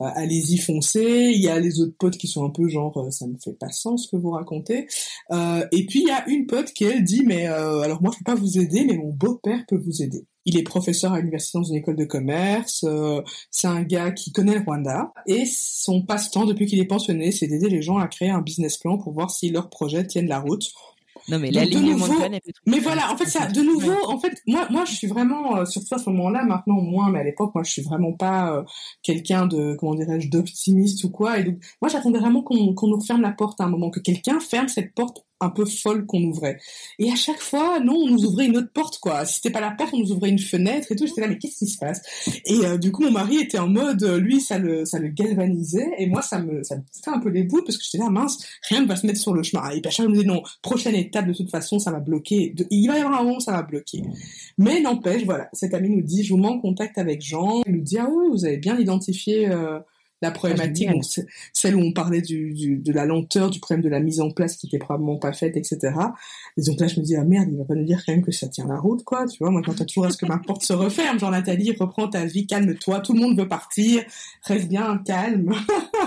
allez-y foncez. Il y a les autres potes qui sont un peu genre, ça ne fait pas sens ce que vous racontez. et puis il y a une pote qui elle dit, mais alors moi je peux pas vous aider, mais mon beau-père peut vous aider. Il est professeur à l'université dans une école de commerce. Euh, c'est un gars qui connaît le Rwanda. Et son passe-temps depuis qu'il est pensionné, c'est d'aider les gens à créer un business plan pour voir si leurs projets tiennent la route. Non, mais l'alignement de planète. Mais voilà, en fait, ça, de nouveau, en fait, moi, moi, je suis vraiment, euh, surtout à ce moment-là, maintenant moins, mais à l'époque, moi, je suis vraiment pas euh, quelqu'un de, comment dirais-je, d'optimiste ou quoi. Et donc, moi, j'attendais vraiment qu'on qu'on nous referme la porte à un moment, que quelqu'un ferme cette porte un peu folle qu'on ouvrait. Et à chaque fois, non, on nous ouvrait une autre porte, quoi. Si c'était pas la porte, on nous ouvrait une fenêtre et tout. J'étais là, mais qu'est-ce qui se passe? Et euh, du coup, mon mari était en mode, euh, lui, ça le, ça le galvanisait, et moi, ça me, ça me fait un peu les bouts parce que j'étais là, mince, rien ne va se mettre sur le chemin. Et puis à chaque fois, me non, prochaine étape, de toute façon, ça va bloquer. il va y avoir un moment, ça va bloquer. Mais n'empêche, voilà, cet ami nous dit, je vous mets en contact avec Jean. Il nous dit, ah oui, vous avez bien identifié. Euh, la problématique, celle où on parlait du, du, de la lenteur, du problème de la mise en place qui était probablement pas faite, etc. Et donc là, je me dis, ah merde, il va pas nous dire quand même que ça tient la route, quoi. Tu vois, moi, quand t'as toujours à ce que ma porte se referme, genre Nathalie, reprends ta vie, calme-toi, tout le monde veut partir, reste bien calme.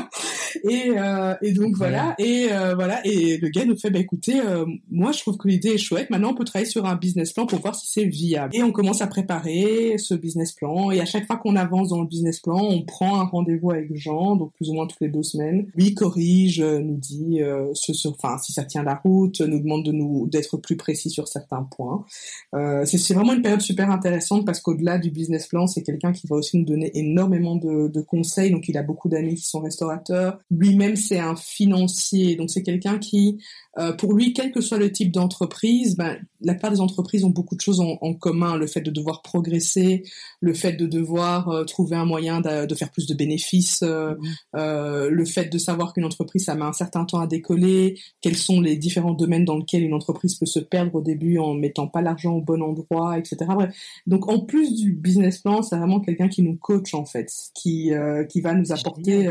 et, euh, et donc voilà, et euh, voilà, et le gars nous fait, bah écoutez, euh, moi je trouve que l'idée est chouette. Maintenant, on peut travailler sur un business plan pour voir si c'est viable. Et on commence à préparer ce business plan. Et à chaque fois qu'on avance dans le business plan, on prend un rendez-vous avec donc plus ou moins toutes les deux semaines. Lui corrige, euh, nous dit euh, ce, enfin si ça tient la route, nous demande de nous d'être plus précis sur certains points. Euh, c'est vraiment une période super intéressante parce qu'au-delà du business plan, c'est quelqu'un qui va aussi nous donner énormément de conseils. Donc il a beaucoup d'amis qui sont restaurateurs. Lui-même c'est un financier, donc c'est quelqu'un qui euh, pour lui, quel que soit le type d'entreprise, ben, la plupart des entreprises ont beaucoup de choses en, en, commun. Le fait de devoir progresser, le fait de devoir euh, trouver un moyen de, de, faire plus de bénéfices, euh, mmh. euh le fait de savoir qu'une entreprise, ça met un certain temps à décoller, quels sont les différents domaines dans lesquels une entreprise peut se perdre au début en mettant pas l'argent au bon endroit, etc. Bref. Donc, en plus du business plan, c'est vraiment quelqu'un qui nous coach, en fait, qui, qui va nous apporter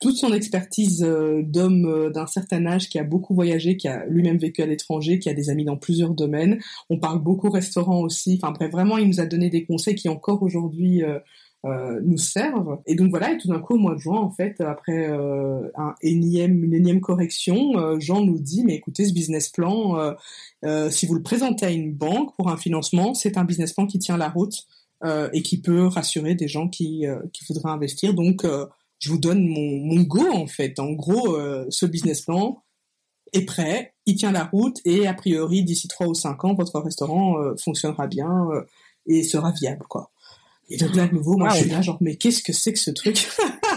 toute son expertise euh, d'homme euh, d'un certain âge qui a beaucoup voyagé, qui a lui-même vécu à l'étranger, qui a des amis dans plusieurs domaines. On parle beaucoup restaurant aussi. Enfin bref, vraiment, il nous a donné des conseils qui encore aujourd'hui euh, nous servent. Et donc voilà, et tout d'un coup, au mois de juin, en fait, après un énième, une énième correction, Jean nous dit, mais écoutez, ce business plan, si vous le présentez à une banque pour un financement, c'est un business plan qui tient la route. et qui peut rassurer des gens qui, qui voudraient investir. Donc, je vous donne mon, mon go en fait. En gros, euh, ce business plan est prêt, il tient la route et a priori d'ici trois ou cinq ans, votre restaurant euh, fonctionnera bien euh, et sera viable quoi. Et donc là de nouveau, moi je suis là genre mais qu'est-ce que c'est que ce truc?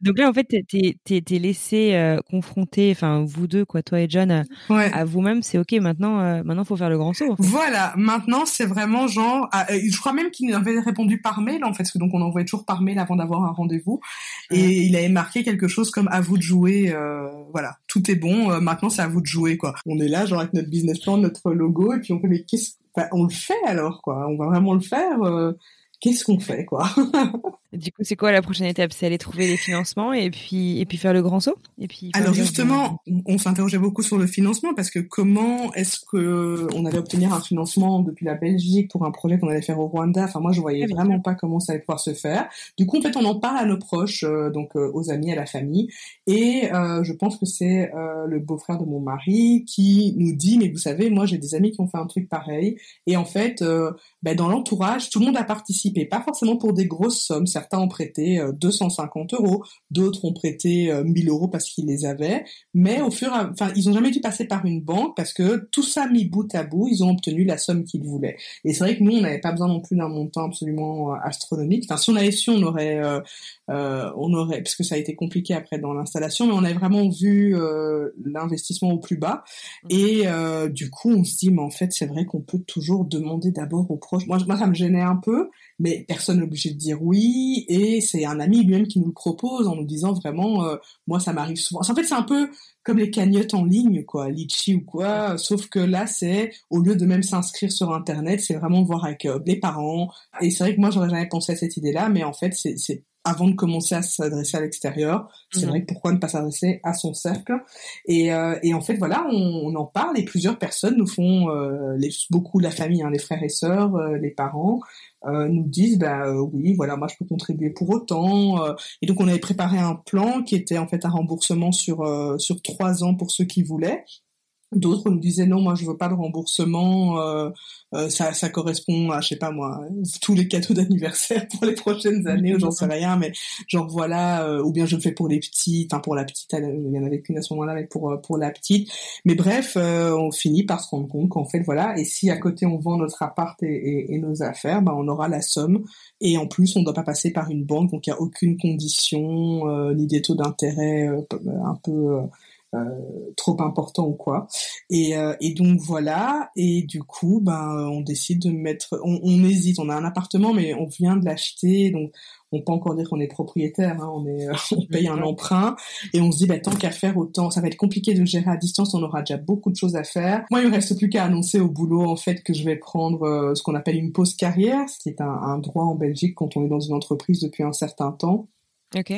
Donc là, en fait, t'es es, laissé euh, confronter, enfin vous deux, quoi, toi et John, euh, à vous-même. C'est ok. Maintenant, euh, maintenant, faut faire le grand saut. Voilà. Maintenant, c'est vraiment genre. Ah, je crois même qu'il avait répondu par mail, en fait, parce que donc on envoyait toujours par mail avant d'avoir un rendez-vous, et il avait marqué quelque chose comme à vous de jouer. voilà, tout est bon. maintenant, c'est à vous de jouer, quoi. On est là, genre avec notre business plan, notre logo, et puis on fait mais qu'est-ce on le fait alors quoi On va vraiment le faire Qu'est-ce qu'on fait quoi? Du coup, c'est quoi la prochaine étape? C'est aller trouver les financements et puis et puis faire le grand saut? Et puis. Alors justement, on s'interrogeait beaucoup sur le financement parce que comment est-ce que on allait obtenir un financement depuis la Belgique pour un projet qu'on allait faire au Rwanda? Enfin, moi, je voyais ah, vraiment pas comment ça allait pouvoir se faire. Du coup, en fait, on en parle à nos proches, euh, donc euh, aux amis, à la famille, et euh, je pense que c'est le beau-frère de mon mari qui nous dit mais vous savez, moi, j'ai des amis qui ont fait un truc pareil, et en fait, ben, dans l'entourage, tout le monde a participé, pas forcément pour des grosses sommes certains ont prêté 250 euh, euros, d'autres ont prêté 1000 euh, euros parce qu'ils les avaient, mais au fur et à... enfin, ils ont jamais dû passer par une banque parce que tout ça mis bout à bout, ils ont obtenu la somme qu'ils voulaient. Et c'est vrai que nous, on n'avait pas besoin non plus d'un montant absolument euh, astronomique. Enfin, si on avait su, on aurait, on aurait, parce que ça a été compliqué après dans l'installation, mais on avait vraiment vu l'investissement au plus bas. Mmh. Et du coup, on se dit, mais en fait, c'est vrai qu'on peut toujours demander d'abord aux proches. Moi, moi, ça me gênait un peu, mais personne n'est obligé de dire oui et c'est un ami lui-même qui nous le propose en nous disant vraiment euh, moi ça m'arrive souvent. En fait c'est un peu comme les cagnottes en ligne quoi litchi ou quoi. Sauf que là c'est au lieu de même s'inscrire sur internet c'est vraiment voir avec euh, les parents. Et c'est vrai que moi j'aurais jamais pensé à cette idée là mais en fait c'est avant de commencer à s'adresser à l'extérieur, c'est mhm. vrai que pourquoi ne pas s'adresser à son cercle? Et, euh, et en fait voilà, on, on, en parle et plusieurs personnes nous font les, beaucoup la famille, hein, les frères et sœurs, les parents, euh, nous disent bah euh, oui voilà moi je peux contribuer pour autant euh. et donc on avait préparé un plan qui était en fait un remboursement sur sur trois ans pour ceux qui voulaient D'autres nous disaient non, moi je veux pas de remboursement, euh, euh, ça, ça correspond à je sais pas moi tous les cadeaux d'anniversaire pour les prochaines années, j'en sais rien, mais genre voilà, euh, ou bien je le fais pour les petits, enfin pour la petite, il y en avait qu'une à ce moment-là, mais pour pour la petite. Mais bref, on finit par se rendre compte qu'en fait voilà, et si à côté on vend notre appart et, nos affaires, ben on aura la somme, et en plus on ne doit pas passer par une banque, donc il y a aucune condition ni des taux d'intérêt un peu euh, trop important ou quoi. Et, euh, et donc voilà. Et du coup, ben on décide de mettre. On, on hésite. On a un appartement, mais on vient de l'acheter, donc on peut encore dire qu'on est propriétaire, hein, on, est, on paye un emprunt et on se dit bah, tant qu'à faire autant, ça va être compliqué de gérer à distance, on aura déjà beaucoup de choses à faire. Moi, il me reste plus qu'à annoncer au boulot en fait que je vais prendre euh, ce qu'on appelle une pause carrière, ce qui est un, un, droit en Belgique quand on est dans une entreprise depuis un certain temps.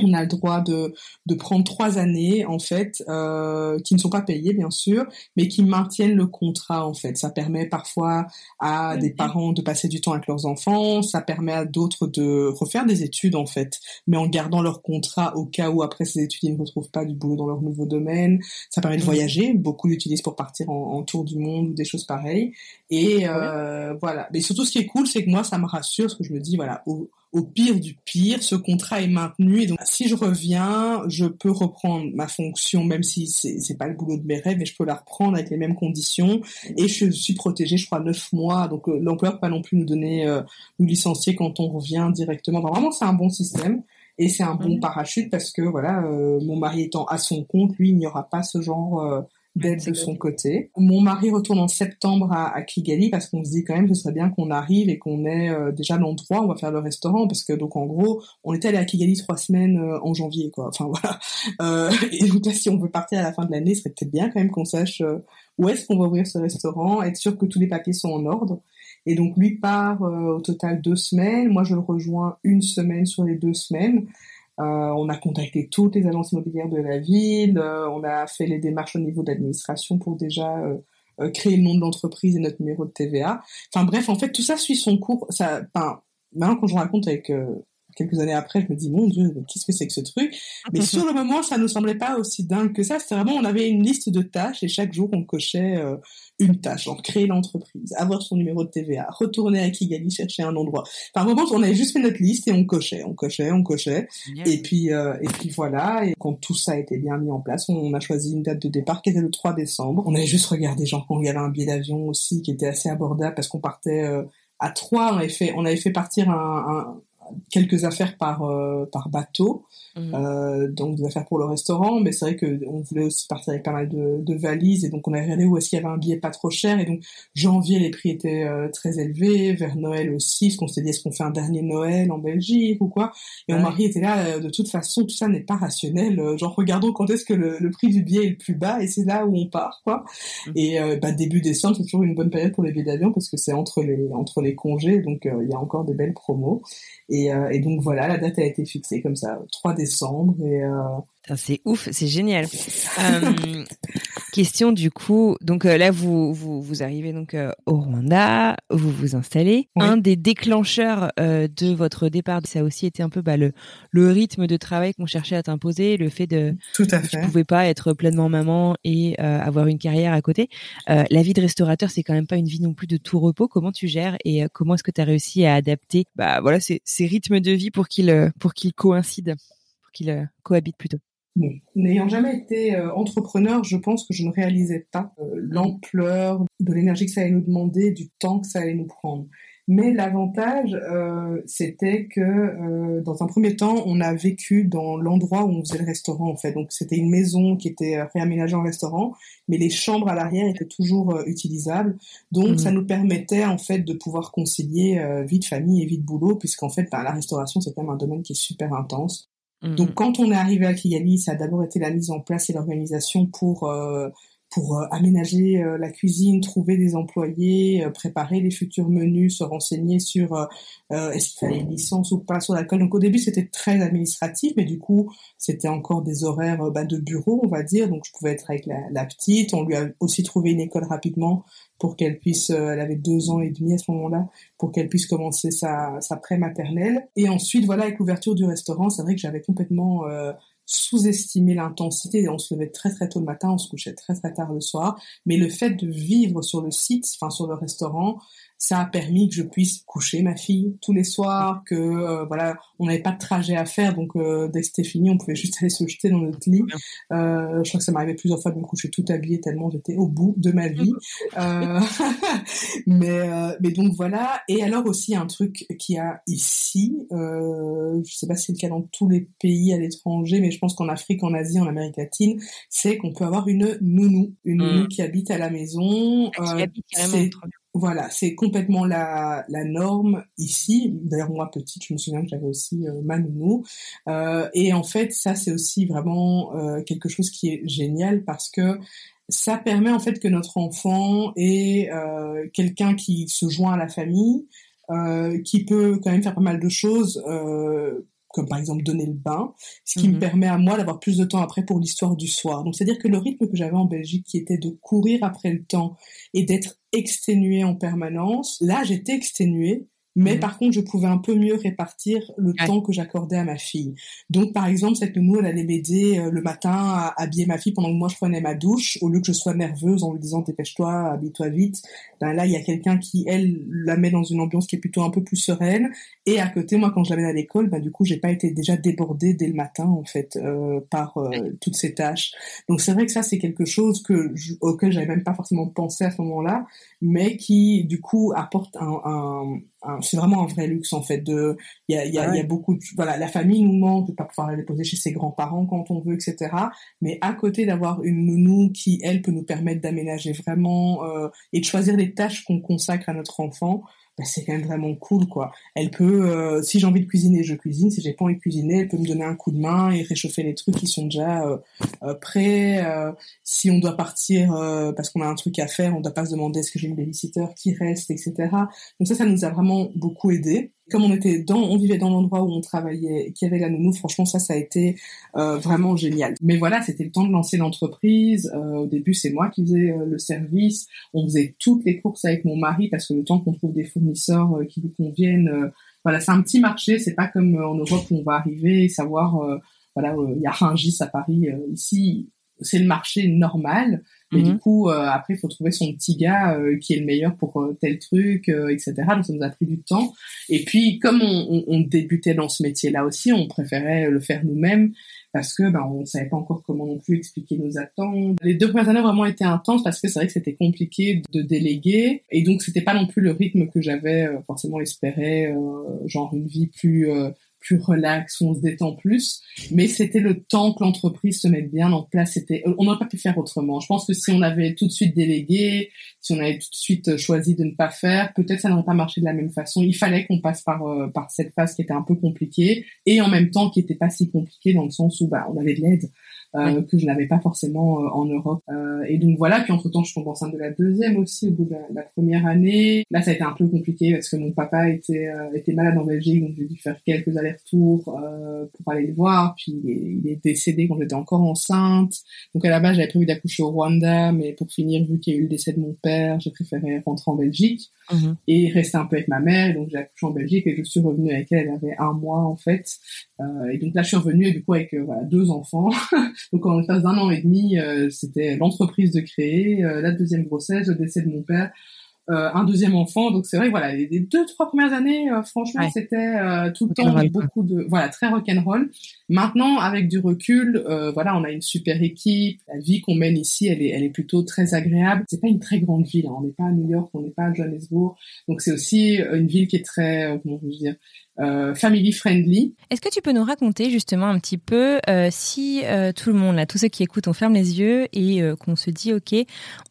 On a le droit de, de prendre trois années en fait, euh, qui ne sont pas payées bien sûr, mais qui maintiennent le contrat en fait. Ça permet parfois à des parents de passer du temps avec leurs enfants, ça permet à d'autres de refaire des études en fait, mais en gardant leur contrat au cas où après ces études ils ne retrouvent pas du boulot dans leur nouveau domaine. Ça permet de voyager, beaucoup l'utilisent pour partir en, tour du monde ou des choses pareilles. Et euh, voilà. Mais surtout ce qui est cool, c'est que moi ça me rassure, parce que je me dis voilà au pire du pire, ce contrat est maintenu et donc si je reviens, je peux reprendre ma fonction même si c'est c'est pas le boulot de mes rêves, mais je peux la reprendre avec les mêmes conditions et je suis protégée, je crois neuf mois. Donc euh, l'employeur peut pas non plus nous donner euh, nous licencier quand on revient directement. vraiment c'est un bon système et c'est un bon parachute parce que voilà euh, mon mari étant à son compte, lui il n'y aura pas ce genre d'aide de son côté. Mon mari retourne en septembre à, à Kigali parce qu'on se dit quand même que ce serait bien qu'on arrive et qu'on ait euh, déjà l'endroit où on va faire le restaurant parce que donc en gros on était allé à Kigali trois semaines euh, en janvier quoi. Enfin voilà. Euh, et donc là si on veut partir à la fin de l'année, ce serait peut-être bien quand même qu'on sache où est-ce qu'on va ouvrir ce restaurant, être sûr que tous les papiers sont en ordre. Et donc lui part au total deux semaines, moi je le rejoins une semaine sur les deux semaines. Euh, on a contacté toutes les agences immobilières de la ville, euh, on a fait les démarches au niveau d'administration pour déjà euh, créer le nom de l'entreprise et notre numéro de TVA. Enfin bref, en fait, tout ça suit son cours. Ça, maintenant quand je raconte avec quelques années après, je me dis mon Dieu, qu'est-ce que c'est que ce truc? Mais sur le moment, ça ne semblait pas aussi dingue que ça. C'était vraiment, on avait une liste de tâches et chaque jour on cochait une tâche, genre créer l'entreprise, avoir son numéro de TVA, retourner à Kigali chercher un endroit. Enfin, moment, on avait juste fait notre liste et on cochait, on cochait, on cochait. Et puis, euh, et puis voilà. Et quand tout ça a été bien mis en place, on a choisi une date de départ qui était le 3 décembre. On avait juste regardé, genre, quand il y avait un billet d'avion aussi qui était assez abordable parce qu'on partait euh, à trois. On avait fait, on avait fait partir un, quelques affaires par euh, par bateau. Mhm. Euh, donc des affaires pour le restaurant, mais c'est vrai que on voulait aussi partir avec pas mal de, de valises et donc on a regardé où est-ce qu'il y avait un billet pas trop cher et donc janvier les prix étaient euh, très élevés, vers Noël aussi, ce qu'on s'est dit est-ce qu'on fait un dernier Noël en Belgique ou quoi? Et mon mari était là, euh, de toute façon tout ça n'est pas rationnel, genre regardons quand est-ce que le, le, prix du billet est le plus bas et c'est là où on part quoi. Mhm. Et bah, début décembre c'est toujours une bonne période pour les billets d'avion parce que c'est entre les entre les congés donc il y a encore des belles promos et, et donc voilà la date a été fixée comme ça 3 décembre décembre et euh, c'est ouf, c'est génial. Euh, question du coup, donc euh, là vous, vous vous arrivez donc euh, au Rwanda, vous vous installez. Un des déclencheurs de votre départ, ça a aussi été un peu bah, le le rythme de travail qu'on cherchait à t'imposer, le fait de tout à fait. Tu pouvais pas être pleinement maman et avoir une carrière à côté. la vie de restaurateur, c'est quand même pas une vie non plus de tout repos. Comment tu gères et comment est-ce que tu as réussi à adapter bah voilà ces, ces rythmes de vie pour qu'ils pour qu'ils coïncident, qu'ils cohabitent plutôt. N'ayant jamais été euh, entrepreneur, je pense que je ne réalisais pas euh, l'ampleur de l'énergie que ça allait nous demander, du temps que ça allait nous prendre. Mais l'avantage, euh, c'était que dans un premier temps, on a vécu dans l'endroit où on faisait le restaurant en fait. Donc c'était une maison qui était réaménagée en restaurant, mais les chambres à l'arrière étaient toujours utilisables. Donc mmh. ça nous permettait en fait de pouvoir concilier vie de famille et vie de boulot, puisqu'en fait, ben, la restauration c'est quand même un domaine qui est super intense. Donc, mm. quand on est arrivé à Kigali, ça a d'abord été la mise en place et l'organisation pour euh, pour euh, aménager euh, la cuisine, trouver des employés, préparer les futurs menus, se renseigner sur est-ce qu'il fallait une licence ou pas sur l'alcool. Donc au début c'était très administratif, mais du coup c'était encore des horaires bah, de bureau, on va dire. Donc je pouvais être avec la, petite. On lui a aussi trouvé une école rapidement pour qu'elle puisse, euh, elle avait deux ans et demi à ce moment-là, pour qu'elle puisse commencer sa, sa pré-maternelle. Et ensuite, voilà, avec l'ouverture du restaurant, c'est vrai que j'avais complètement euh, sous-estimé l'intensité. On se levait très très tôt le matin, on se couchait très très tard le soir. Mais le fait de vivre sur le site, enfin sur le restaurant, ça a permis que je puisse coucher ma fille tous les soirs, que euh, voilà, on n'avait pas de trajet à faire, donc euh, dès que c'était fini, on pouvait juste aller se jeter dans notre lit. Euh, je crois que ça m'arrivait plusieurs fois de me coucher tout habillée tellement j'étais au bout de ma vie. Euh, mais mais donc voilà. Et alors aussi un truc qui a ici, euh, je sais pas si c'est le cas dans tous les pays à l'étranger, mais je pense qu'en Afrique, en Asie, en Amérique latine, c'est qu'on peut avoir une nounou, une nounou mm. qui habite à la maison. Qui habite voilà, c'est complètement la, la norme ici. D'ailleurs, moi, petite, je me souviens que j'avais aussi euh, ma nounou. Euh, et en fait, ça, c'est aussi vraiment euh, quelque chose qui est génial parce que ça permet en fait que notre enfant ait euh, quelqu'un qui se joint à la famille, qui peut quand même faire pas mal de choses comme par exemple donner le bain, ce qui me mhm. permet à moi d'avoir plus de temps après pour l'histoire du soir. Donc c'est-à-dire que le rythme que j'avais en Belgique, qui était de courir après le temps et d'être exténué en permanence, là j'étais exténuée, mais par contre, je pouvais un peu mieux répartir le temps que j'accordais à ma fille. Donc, par exemple, cette nounou, elle allait m'aider euh, le matin à habiller ma fille pendant que moi je prenais ma douche, au lieu que je sois nerveuse en lui disant dépêche-toi, habille-toi vite. Ben là, il y a quelqu'un qui, elle, la met dans une ambiance qui est plutôt un peu plus sereine. Et à côté, moi, quand je l'amène à l'école, ben du coup, j'ai pas été déjà débordée dès le matin, en fait, euh, par euh, toutes ces tâches. Donc, c'est vrai que ça, c'est quelque chose que je, auquel j'avais même pas forcément pensé à ce moment-là, mais qui, du coup, apporte un, un c'est vraiment un vrai luxe en fait de il y a, y, a, y a beaucoup de, voilà la famille nous manque de pas pouvoir aller poser chez ses grands-parents quand on veut etc mais à côté d'avoir une nounou qui elle peut nous permettre d'aménager vraiment euh, et de choisir les tâches qu'on consacre à notre enfant bah, c'est quand même vraiment cool quoi. Elle peut, euh, si j'ai envie de cuisiner, je cuisine. Si j'ai pas envie de cuisiner, elle peut me donner un coup de main et réchauffer les trucs qui sont déjà euh, euh prêts. Euh, si on doit partir parce qu'on a un truc à faire, on doit pas se demander est-ce que j'ai une babysitter qui reste, etc. Donc ça, ça nous a vraiment beaucoup aidé comme on était dans, on vivait dans l'endroit où on travaillait, qui avait la nounou, franchement ça, ça a été euh, vraiment génial. Mais voilà, c'était le temps de lancer l'entreprise. Euh, au début, c'est moi qui faisais euh, le service. On faisait toutes les courses avec mon mari parce que le temps qu'on trouve des fournisseurs qui nous conviennent, voilà, c'est un petit marché. C'est pas comme en Europe où on va arriver et savoir, voilà, il y a Rungis à Paris. ici, c'est le marché normal. Mais du mhm. coup, euh, après, il faut trouver son petit gars euh, qui est le meilleur pour euh, tel truc, etc. Donc ça nous a pris du temps. Et puis, comme on, on, on débutait dans ce métier-là aussi, on préférait le faire nous-mêmes parce que ben on savait pas encore comment non plus expliquer nos attentes. Les deux premières années ont vraiment été intenses parce que c'est vrai que c'était compliqué de déléguer et donc c'était pas non plus le rythme que j'avais forcément espéré, genre une vie plus plus relax, où on se détend plus. Mais c'était le temps que l'entreprise se mette bien en place. C'était, on n'aurait pas pu faire autrement. Je pense que si on avait tout de suite délégué, si on avait tout de suite choisi de ne pas faire, peut-être ça n'aurait pas marché de la même façon. Il fallait qu'on passe par euh, par cette phase qui était un peu compliquée et en même temps qui était pas si compliquée dans le sens où bah on avait de l'aide. Euh, que je n'avais pas forcément euh, en Europe. Euh, et donc voilà, puis entre-temps, je tombe enceinte de la deuxième aussi au bout de la, première année. Là, ça a été un peu compliqué parce que mon papa était était malade en Belgique, donc j'ai dû faire quelques allers-retours pour aller le voir. Puis il est, il est décédé quand j'étais encore enceinte. Donc à la base, j'avais prévu d'accoucher au Rwanda, mais pour finir, vu qu'il y a eu le décès de mon père, j'ai préféré rentrer en Belgique mhm. et rester un peu avec ma mère. Donc j'ai accouché en Belgique et je suis revenue avec elle. Elle avait un mois en fait. et donc là, je suis revenue du coup avec voilà, deux enfants. Donc en l'espace d'un an et demi, euh, c'était l'entreprise de créer, euh, la deuxième grossesse, le décès de mon père, euh, un deuxième enfant. Donc c'est vrai, voilà, les, deux trois premières années, franchement, c'était tout le temps beaucoup de, voilà, très rock'n'roll. Maintenant, avec du recul, voilà, on a une super équipe. La vie qu'on mène ici, elle est, elle est plutôt très agréable. C'est pas une très grande ville. Hein. On n'est pas à New York, on n'est pas à Johannesburg. Donc c'est aussi une ville qui est très, comment je veux dire, euh, family friendly. Est-ce que tu peux nous raconter justement un petit peu euh, si euh, tout le monde, là, tous ceux qui écoutent, on ferme les yeux et qu'on se dit ok,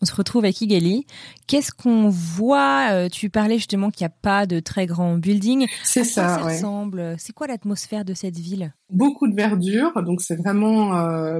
on se retrouve à Kigali. Qu'est-ce qu'on voit Tu parlais justement qu'il n'y a pas de très grand building. C'est ça. Ça ressemble? C'est quoi l'atmosphère de cette ville? Beaucoup de verdure, donc c'est vraiment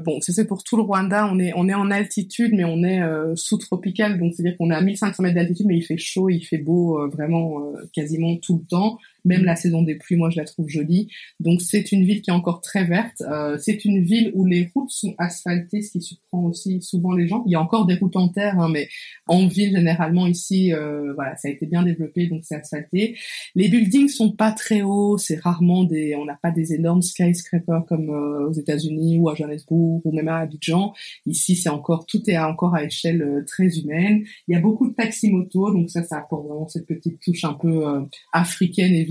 bon. C'est pour tout le Rwanda. On est on est en altitude, mais on est sous-tropical, donc c'est-à-dire qu'on est à 1500 mètres d'altitude, mais il fait chaud, il fait beau, vraiment quasiment tout le temps Même la saison des pluies, moi, je la trouve jolie. Donc, c'est une ville qui est encore très verte. Euh, c'est une ville où les routes sont asphaltées, ce qui surprend aussi souvent les gens. Il y a encore des routes en terre, hein, mais en ville, généralement, ici, euh, voilà, ça a été bien développé, donc c'est asphalté. Les buildings sont pas très hauts. C'est rarement des, on n'a pas des énormes skyscrapers comme euh, aux États-Unis ou à Johannesburg ou même à Abidjan. Ici, c'est encore, tout est encore à échelle euh, très humaine. Il y a beaucoup de taxi-motos, donc ça, ça apporte vraiment cette petite touche un peu euh, africaine et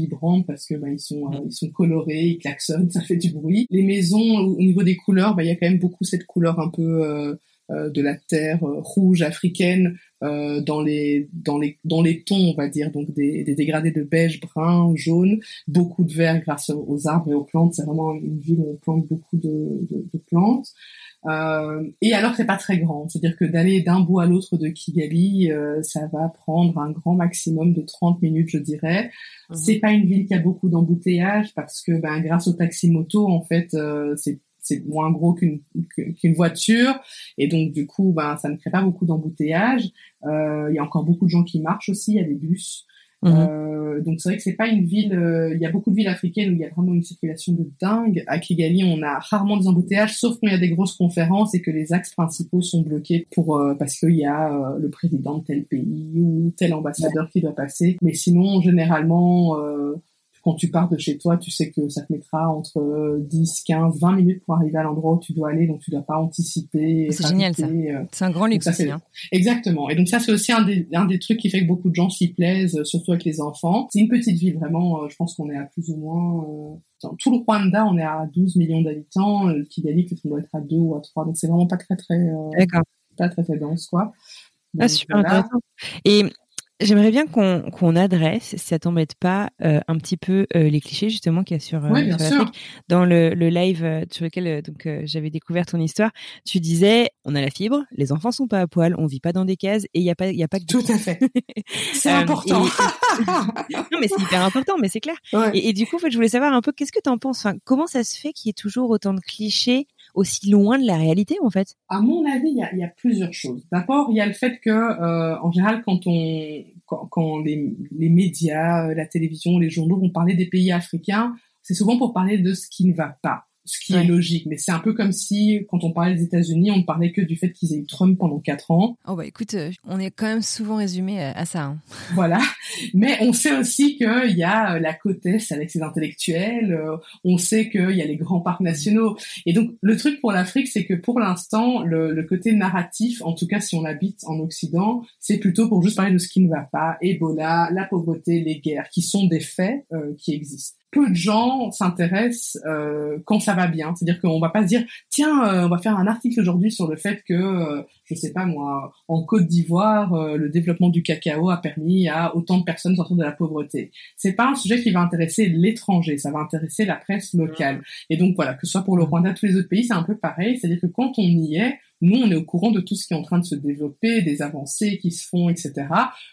parce que bah, ils sont euh, ils sont colorés, ils klaxonnent, ça fait du bruit. Les maisons au niveau des couleurs, bah, il y a quand même beaucoup cette couleur un peu euh, de la terre rouge africaine dans les dans les dans les tons on va dire donc des, des dégradés de beige, brun, jaune, beaucoup de vert grâce aux arbres et aux plantes. C'est vraiment une ville où on plante beaucoup de plantes. Euh, et alors c'est pas très grand, c'est-à-dire que d'aller d'un bout à l'autre de Kigali, euh, ça va prendre un grand maximum de 30 minutes, je dirais. Mhm. C'est pas une ville qui a beaucoup d'embouteillages parce que ben grâce au taxi moto en fait euh, c'est c'est moins gros qu'une qu'une voiture et donc du coup ben ça ne crée pas beaucoup d'embouteillages. Euh, il y a encore beaucoup de gens qui marchent aussi, il y a des bus. Mhm. Euh, donc c'est vrai que c'est pas une ville. Euh, il y a beaucoup de villes africaines où il y a vraiment une circulation de dingue. À Kigali, on a rarement des embouteillages, sauf quand il y a des grosses conférences et que les axes principaux sont bloqués pour euh, parce qu'il y a le président de tel pays ou tel ambassadeur qui doit passer. Mais sinon, généralement quand tu pars de chez toi, tu sais que ça te mettra entre 10, 15, 20 minutes pour arriver à l'endroit où tu dois aller, donc tu dois pas anticiper. C'est génial ça. Euh. C'est un grand luxe. Hein. Exactement. Et donc ça, c'est aussi un des, un des trucs qui fait que beaucoup de gens s'y plaisent, surtout avec les enfants. C'est une petite ville, vraiment. Euh, je pense qu'on est à plus ou moins... Euh, dans tout le Rwanda, on est à 12 millions d'habitants. Kigali, peut-être on doit être à 2 ou à 3. Donc c'est vraiment pas très très... D'accord. Pas très très dense, quoi. ah, super intéressant. Et J'aimerais bien qu'on qu'on adresse, si ça t'embête pas, euh, un petit peu euh, les clichés justement qu'il y a sur, euh, sur Dans le, le live euh, sur lequel euh, donc j'avais découvert ton histoire, tu disais on a la fibre, les enfants sont pas à poil, on vit pas dans des cases et il y a pas il y a pas que tout à fait. C'est important. non mais c'est hyper important, mais c'est clair. Et, et, du coup, en fait, je voulais savoir un peu qu'est-ce que tu en penses? Enfin, comment ça se fait qu'il y ait toujours autant de clichés aussi loin de la réalité en fait À mon avis, il y a, plusieurs choses. D'abord, il y a le fait que euh, en général, quand on quand, les, médias, euh, la télévision, les journaux vont parler des pays africains, c'est souvent pour parler de ce qui ne va pas ce qui est logique. Mais c'est un peu comme si, quand on parlait des États-Unis, on ne parlait que du fait qu'ils aient eu Trump pendant quatre ans. Oh bah écoute, euh, on est quand même souvent résumé à ça. Hein. Voilà. Mais on sait aussi qu'il y a euh, la côte est avec ses intellectuels. Euh, on sait qu'il y a les grands parcs nationaux. Et donc le truc pour l'Afrique, c'est que pour l'instant, le, le, côté narratif, en tout cas si on habite en Occident, c'est plutôt pour juste parler de ce qui ne va pas, Ebola, la pauvreté, les guerres, qui sont des faits qui existent peu de gens s'intéressent euh, quand ça va bien. C'est-à-dire qu'on va pas se dire tiens, euh, on va faire un article aujourd'hui sur le fait que euh, je sais pas moi, en Côte d'Ivoire, euh, le développement du cacao a permis à autant de personnes de sortir de la pauvreté. C'est pas un sujet qui va intéresser l'étranger, ça va intéresser la presse locale. Et donc voilà, que ce soit pour le Rwanda, tous les autres pays, c'est un peu pareil. C'est-à-dire que quand on y est, nous, on est au courant de tout ce qui est en train de se développer, des avancées qui se font, etc.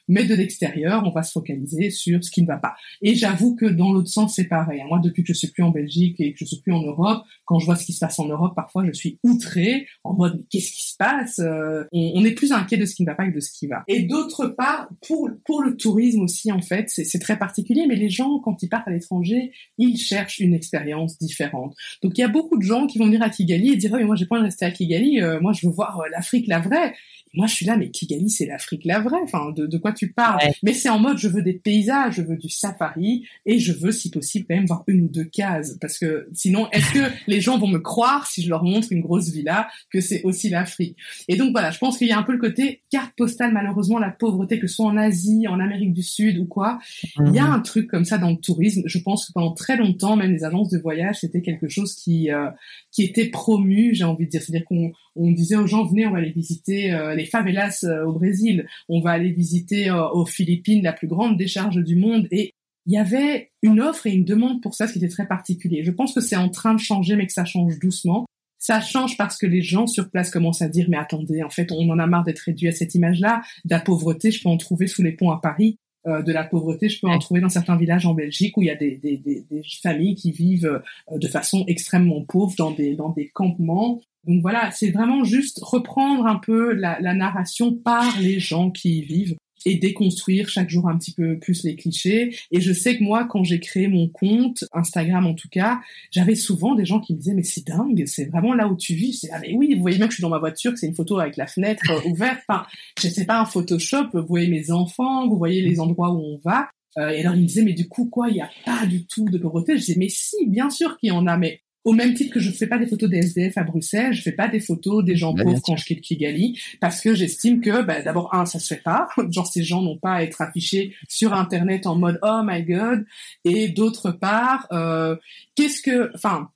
Mais de l'extérieur, on va se focaliser sur ce qui ne va pas. Et j'avoue que dans l'autre sens, c'est pareil. Moi, depuis que je suis plus en Belgique et que je suis plus en Europe, quand je vois ce qui se passe en Europe, parfois, je suis outrée, en mode, qu'est-ce qui se passe euh, on, est plus inquiet de ce qui ne va pas que de ce qui va. Et d'autre part, pour, pour le tourisme aussi, en fait, c'est très particulier, mais les gens, quand ils partent à l'étranger, ils cherchent une expérience différente. Donc, il y a beaucoup de gens qui vont venir à Kigali et dire, oh, mais moi, j'ai pas envie de rester à Kigali, euh, moi, je veux voir euh, l'Afrique, la vraie moi je suis là mais Kigali c'est l'Afrique la vraie. Enfin de, de quoi tu parles? Mais c'est en mode je veux des paysages je veux du safari et je veux si possible quand même voir une ou deux cases. Parce que sinon est-ce que les gens vont me croire si je leur montre une grosse villa que c'est aussi l'Afrique? Et donc voilà je pense qu'il y a un peu le côté carte postale malheureusement la pauvreté que ce soit en Asie en Amérique du Sud ou quoi. Il y a mhm. un truc comme ça dans le tourisme. Je pense que pendant très longtemps même les agences de voyage c'était quelque chose qui euh, qui était promu j'ai envie de dire. C'est-à-dire qu'on on disait aux gens venez on va aller visiter euh, les favelas euh, au Brésil. On va aller visiter euh, aux Philippines la plus grande décharge du monde. Et il y avait une offre et une demande pour ça ce qui était très particulier. Je pense que c'est en train de changer mais que ça change doucement. Ça change parce que les gens sur place commencent à dire mais attendez en fait on en a marre d'être réduit à cette image là de la pauvreté je peux en trouver sous les ponts à Paris de la pauvreté, je peux en trouver dans certains villages en Belgique où il y a des, des, des, des familles qui vivent de façon extrêmement pauvre dans des, dans des campements donc voilà, c'est vraiment juste reprendre un peu la, la, narration par les gens qui y vivent. Et déconstruire chaque jour un petit peu plus les clichés. Et je sais que moi, quand j'ai créé mon compte, Instagram en tout cas, j'avais souvent des gens qui me disaient mais c'est dingue, c'est vraiment là où tu vis. C'est ah mais oui, vous voyez bien que je suis dans ma voiture, que c'est une photo avec la fenêtre euh, ouverte. Enfin, je sais pas un Photoshop. Vous voyez mes enfants, vous voyez les endroits où on va. Euh, et alors il me disait mais du coup quoi, il y a pas du tout de pauvreté? Je disais mais si, bien sûr qu'il y en a, mais au même titre que je ne fais pas des photos des SDF à Bruxelles, je fais pas des photos des gens pauvres quand je quitte Kigali, parce que j'estime que, bah, d'abord, un, ça se fait pas. Genre, ces gens n'ont pas à être affichés sur Internet en mode oh my god. Et d'autre part, euh, qu'est-ce que, enfin,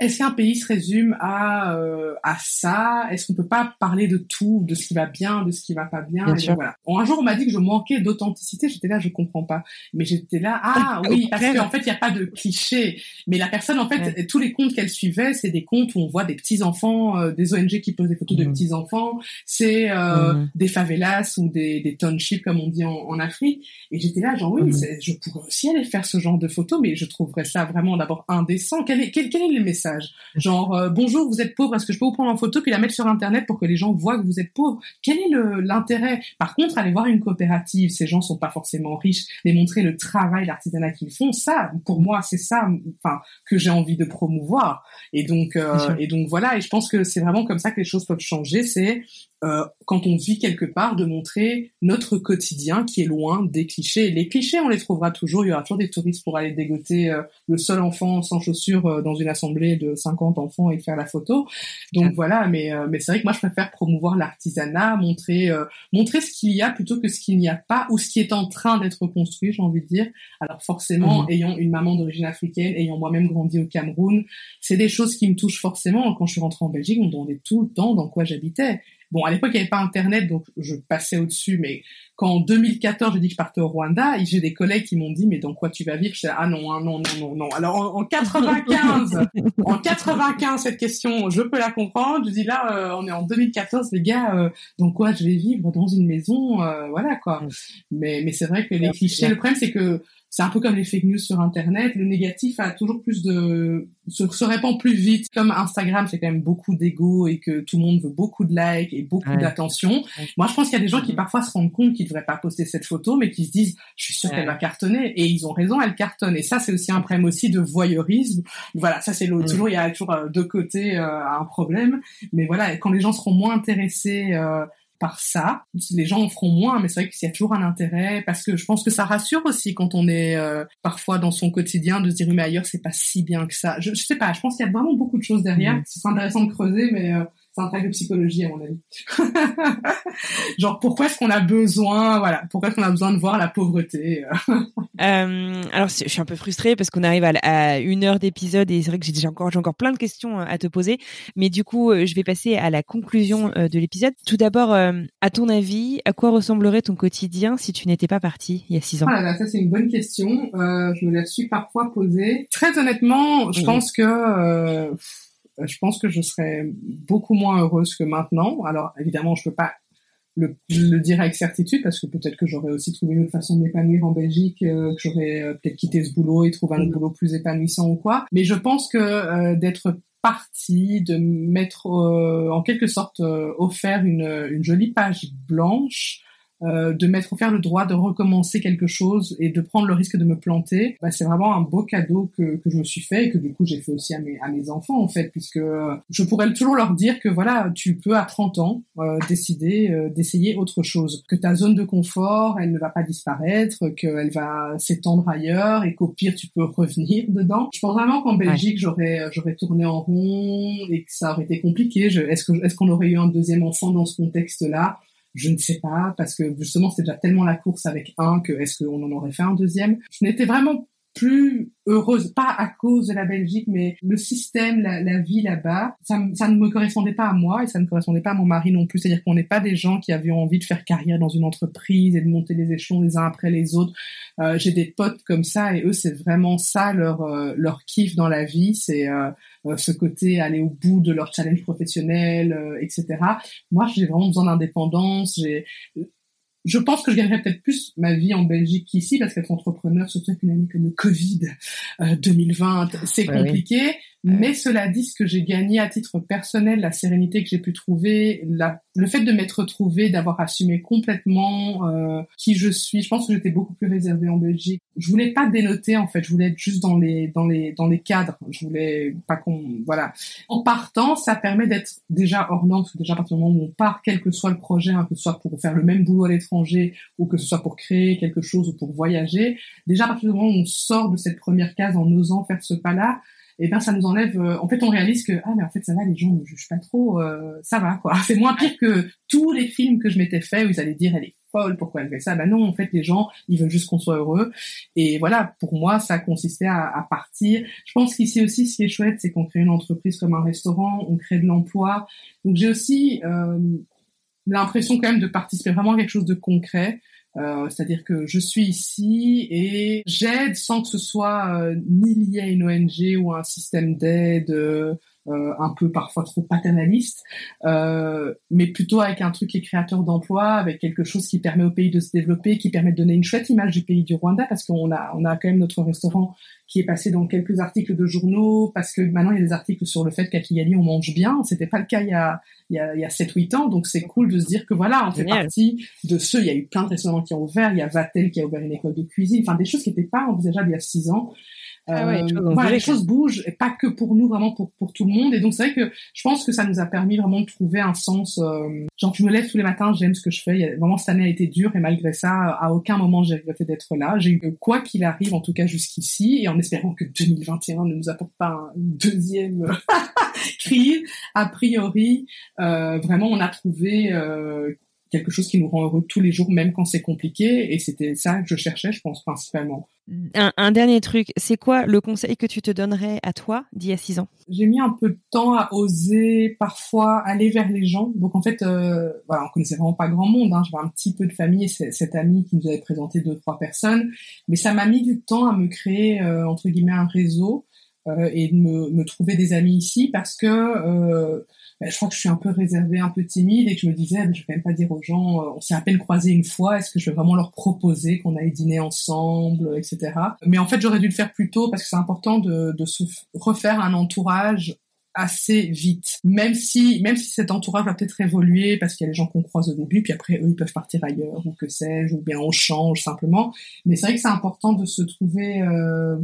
est-ce qu'un pays se résume à euh, à ça? Est-ce qu'on peut pas parler de tout, de ce qui va bien, de ce qui va pas bien, voilà. Un jour, on m'a dit que je manquais d'authenticité. J'étais là, je comprends pas. Mais j'étais là, ah oui, parce qu'en fait, il y a pas de cliché. Mais la personne, en fait, tous les comptes qu'elle suivait, c'est des comptes où on voit des petits enfants, euh, des ONG qui posent des photos de mmh. petits enfants. C'est euh, mmh. des favelas ou des, des townships comme on dit en, en Afrique. Et j'étais là, genre oui, mmh. je pourrais aussi aller faire ce genre de photos, mais je trouverais ça vraiment d'abord indécent. Quel est quel, quel est le message Genre, euh, bonjour, vous êtes pauvre, est-ce que je peux vous prendre en photo puis la mettre sur Internet pour que les gens voient que vous êtes pauvre? Quel est l'intérêt? Par contre, aller voir une coopérative, ces gens sont pas forcément riches, les montrer le travail, l'artisanat qu'ils font, ça, pour moi, c'est ça enfin, que j'ai envie de promouvoir. Et donc, euh, et donc voilà, et je pense que c'est vraiment comme ça que les choses peuvent changer, c'est euh, quand on vit quelque part, de montrer notre quotidien qui est loin des clichés. Les clichés, on les trouvera toujours. Il y aura toujours des touristes pour aller dégoter euh, le seul enfant sans chaussures euh, dans une assemblée de 50 enfants et faire la photo. Donc voilà, mais mais c'est vrai que moi je préfère promouvoir l'artisanat, montrer montrer ce qu'il y a plutôt que ce qu'il n'y a pas ou ce qui est en train d'être construit, j'ai envie de dire. Alors forcément, mmh. ayant une maman d'origine africaine, ayant moi-même grandi au Cameroun, c'est des choses qui me touchent forcément. Quand je suis rentrée en Belgique, on me demandait tout le temps dans quoi j'habitais. Bon, à l'époque, il n'y avait pas Internet, donc je passais au-dessus. Mais quand en 2014, j'ai dit que je partais au Rwanda, j'ai des collègues qui m'ont dit, mais dans quoi tu vas vivre? Je ah non, ah non, non, non, non. Alors en, 95, en 95, cette question, je peux la comprendre. Je dis là, euh, on est en 2014, les gars, euh, dans quoi je vais vivre? Dans une maison, euh, voilà quoi. Mm. Mais mais c'est vrai que les clichés, le problème c'est que c'est un peu comme les fake news sur Internet. Le négatif a toujours plus de se, se répand plus vite. Comme Instagram, c'est quand même beaucoup d'ego et que tout le monde veut beaucoup de likes et beaucoup d'attention. Moi, je pense qu'il y a des gens qui parfois se rendent compte qu'ils devraient pas poster cette photo, mais qui se disent, je suis sûr qu'elle va cartonner. Et ils ont raison, elle cartonne. Et ça, c'est aussi un problème aussi de voyeurisme. Voilà, ça c'est l'autre. Toujours, il y a toujours euh, deux côtés euh, un problème. Mais voilà, quand les gens seront moins intéressés euh, par ça. Les gens en feront moins, mais c'est vrai qu'il y a toujours un intérêt parce que je pense que ça rassure aussi quand on est euh, parfois dans son quotidien de se dire mais ailleurs c'est pas si bien que ça. Je, je sais pas, je pense qu'il y a vraiment beaucoup de choses derrière. Mmh. C'est intéressant de creuser, mais euh, c'est un travail de psychologie à mon avis. Genre pourquoi est-ce qu'on a besoin, voilà, pourquoi est-ce qu'on a besoin de voir la pauvreté euh? euh, Alors je suis un peu frustrée parce qu'on arrive à, une heure d'épisode et c'est vrai que j'ai déjà encore j'ai encore plein de questions euh, à te poser, mais du coup je vais passer à la conclusion de l'épisode. Tout d'abord, à ton avis, à quoi ressemblerait ton quotidien si tu n'étais pas parti il y a six ans? Ah ça c'est une bonne question. je me la suis parfois posée. Très honnêtement, je pense que euh, je pense que je serais beaucoup moins heureuse que maintenant. Alors évidemment, je peux pas le, le dire avec certitude parce que peut-être que j'aurais aussi trouvé une autre façon de m'épanouir en Belgique, euh, que j'aurais euh, peut-être quitté ce boulot et trouvé un mm. boulot plus épanouissant ou quoi. Mais je pense que d'être parti, de mettre en quelque sorte offert une, une jolie page blanche euh, de m'être offert le droit de recommencer quelque chose et de prendre le risque de me planter, bah, c'est vraiment un beau cadeau que, que je me suis fait et que du coup j'ai fait aussi à mes, à mes enfants en fait, puisque je pourrais toujours leur dire que voilà, tu peux à 30 ans euh, décider euh, d'essayer autre chose, que ta zone de confort, elle ne va pas disparaître, qu'elle va s'étendre ailleurs et qu'au pire tu peux revenir dedans. Je pense vraiment qu'en Belgique j'aurais j'aurais tourné en rond et que ça aurait été compliqué. Est-ce que est-ce qu'on aurait eu un deuxième enfant dans ce contexte-là? Je ne sais pas, parce que justement, c'est déjà tellement la course avec un que est-ce qu'on en aurait fait un deuxième? Je n'étais vraiment plus heureuse, pas à cause de la Belgique, mais le système, la, vie là-bas, ça, ça, ne me correspondait pas à moi et ça ne correspondait pas à mon mari non plus. C'est-à-dire qu'on n'est pas des gens qui avaient envie de faire carrière dans une entreprise et de monter les échelons les uns après les autres. Euh, J'ai des potes comme ça et eux, c'est vraiment ça leur euh, leur kiff dans la vie, c'est euh, euh, ce côté aller au bout de leur challenge professionnel, euh, etc. Moi, j'ai vraiment besoin d'indépendance. Je pense que je gagnerais peut-être plus ma vie en Belgique qu'ici parce qu'être entrepreneur, surtout avec une année comme le Covid 2020, c'est compliqué. Mais cela dit, ce que j'ai gagné à titre personnel, la sérénité que j'ai pu trouver, la, le fait de m'être retrouvée, d'avoir assumé complètement euh, qui je suis. Je pense que j'étais beaucoup plus réservée en Belgique. Je voulais pas dénoter en fait. Je voulais être juste dans les dans les dans les cadres. Je voulais pas qu'on voilà. En partant, ça permet d'être déjà hors norme. Déjà à partir du moment où on part, quel que soit le projet, hein, que ce soit pour faire le même boulot à l'étranger ou que ce soit pour créer quelque chose ou pour voyager, déjà à partir du moment où on sort de cette première case en osant faire ce pas-là, et eh ben ça nous enlève euh, en fait on réalise que ah mais en fait ça va les gens ne jugent pas trop euh, ça va quoi. C'est moins pire que tous les films que je m'étais fait où ils allaient dire elle est folle pourquoi elle fait ça? Ben non en fait les gens ils veulent juste qu'on soit heureux. Et voilà pour moi ça consistait à, à partir. Je pense qu'ici aussi ce qui est chouette c'est qu'on crée une entreprise comme un restaurant on crée de l'emploi. Donc j'ai aussi euh, l'impression quand même de participer vraiment à quelque chose de concret euh, c'est-à-dire que je suis ici et j'aide sans que ce soit euh, ni lié à une ONG ou à un système d'aide euh, un peu parfois trop paternaliste, mais plutôt avec un truc qui est créateur d'emplois, avec quelque chose qui permet au pays de se développer, qui permet de donner une chouette image du pays du Rwanda, parce qu'on a on a quand même notre restaurant qui est passé dans quelques articles de journaux, parce que maintenant il y a des articles sur le fait qu'à Kigali on mange bien. C'était pas le cas il y a il y a, il y a 7-8 ans, donc c'est cool de se dire que voilà, on fait partie de ceux. Il y a eu plein de restaurants qui ont ouvert, il y a Vatel qui a ouvert une école de cuisine, enfin des choses qui n'étaient pas envisageables il y a 6 ans. Ah ouais, euh, voilà, les choses bougent, et pas que pour nous, vraiment pour pour tout le monde. Et donc c'est vrai que je pense que ça nous a permis vraiment de trouver un sens. Euh, genre je me lève tous les matins, j'aime ce que je fais. Il a, vraiment cette année a été dure et malgré ça, à aucun moment j'ai regretté d'être là. J'ai eu quoi qu'il arrive, en tout cas jusqu'ici, et en espérant que 2021 ne nous apporte pas une deuxième crise. A priori, euh, vraiment on a trouvé euh, quelque chose qui nous rend heureux tous les jours, même quand c'est compliqué. Et c'était ça que je cherchais, je pense, principalement. Un, dernier truc, c'est quoi le conseil que tu te donnerais à toi d'il y a six ans? J'ai mis un peu de temps à oser parfois aller vers les gens. Donc en fait, euh, voilà, on connaissait vraiment pas grand monde. Hein. J'avais un petit peu de famille, et cette amie qui nous avait présenté deux trois personnes, mais ça m'a mis du temps à me créer euh, entre guillemets un réseau euh, et de me, trouver des amis ici parce que euh, je crois que je suis un peu réservée, un peu timide et que je me disais, je vais même pas dire aux gens, euh, on s'est à peine croisés une fois, est-ce que je vais vraiment leur proposer qu'on aille dîner ensemble, etc. Mais en fait, j'aurais dû le faire plus tôt parce que c'est important de, de se refaire un entourage assez vite, même si même si cet entourage va peut-être évoluer parce qu'il y a les gens qu'on croise au début, puis après eux ils peuvent partir ailleurs ou que sais-je, ou bien on change simplement. Mais c'est vrai que c'est important de se trouver euh,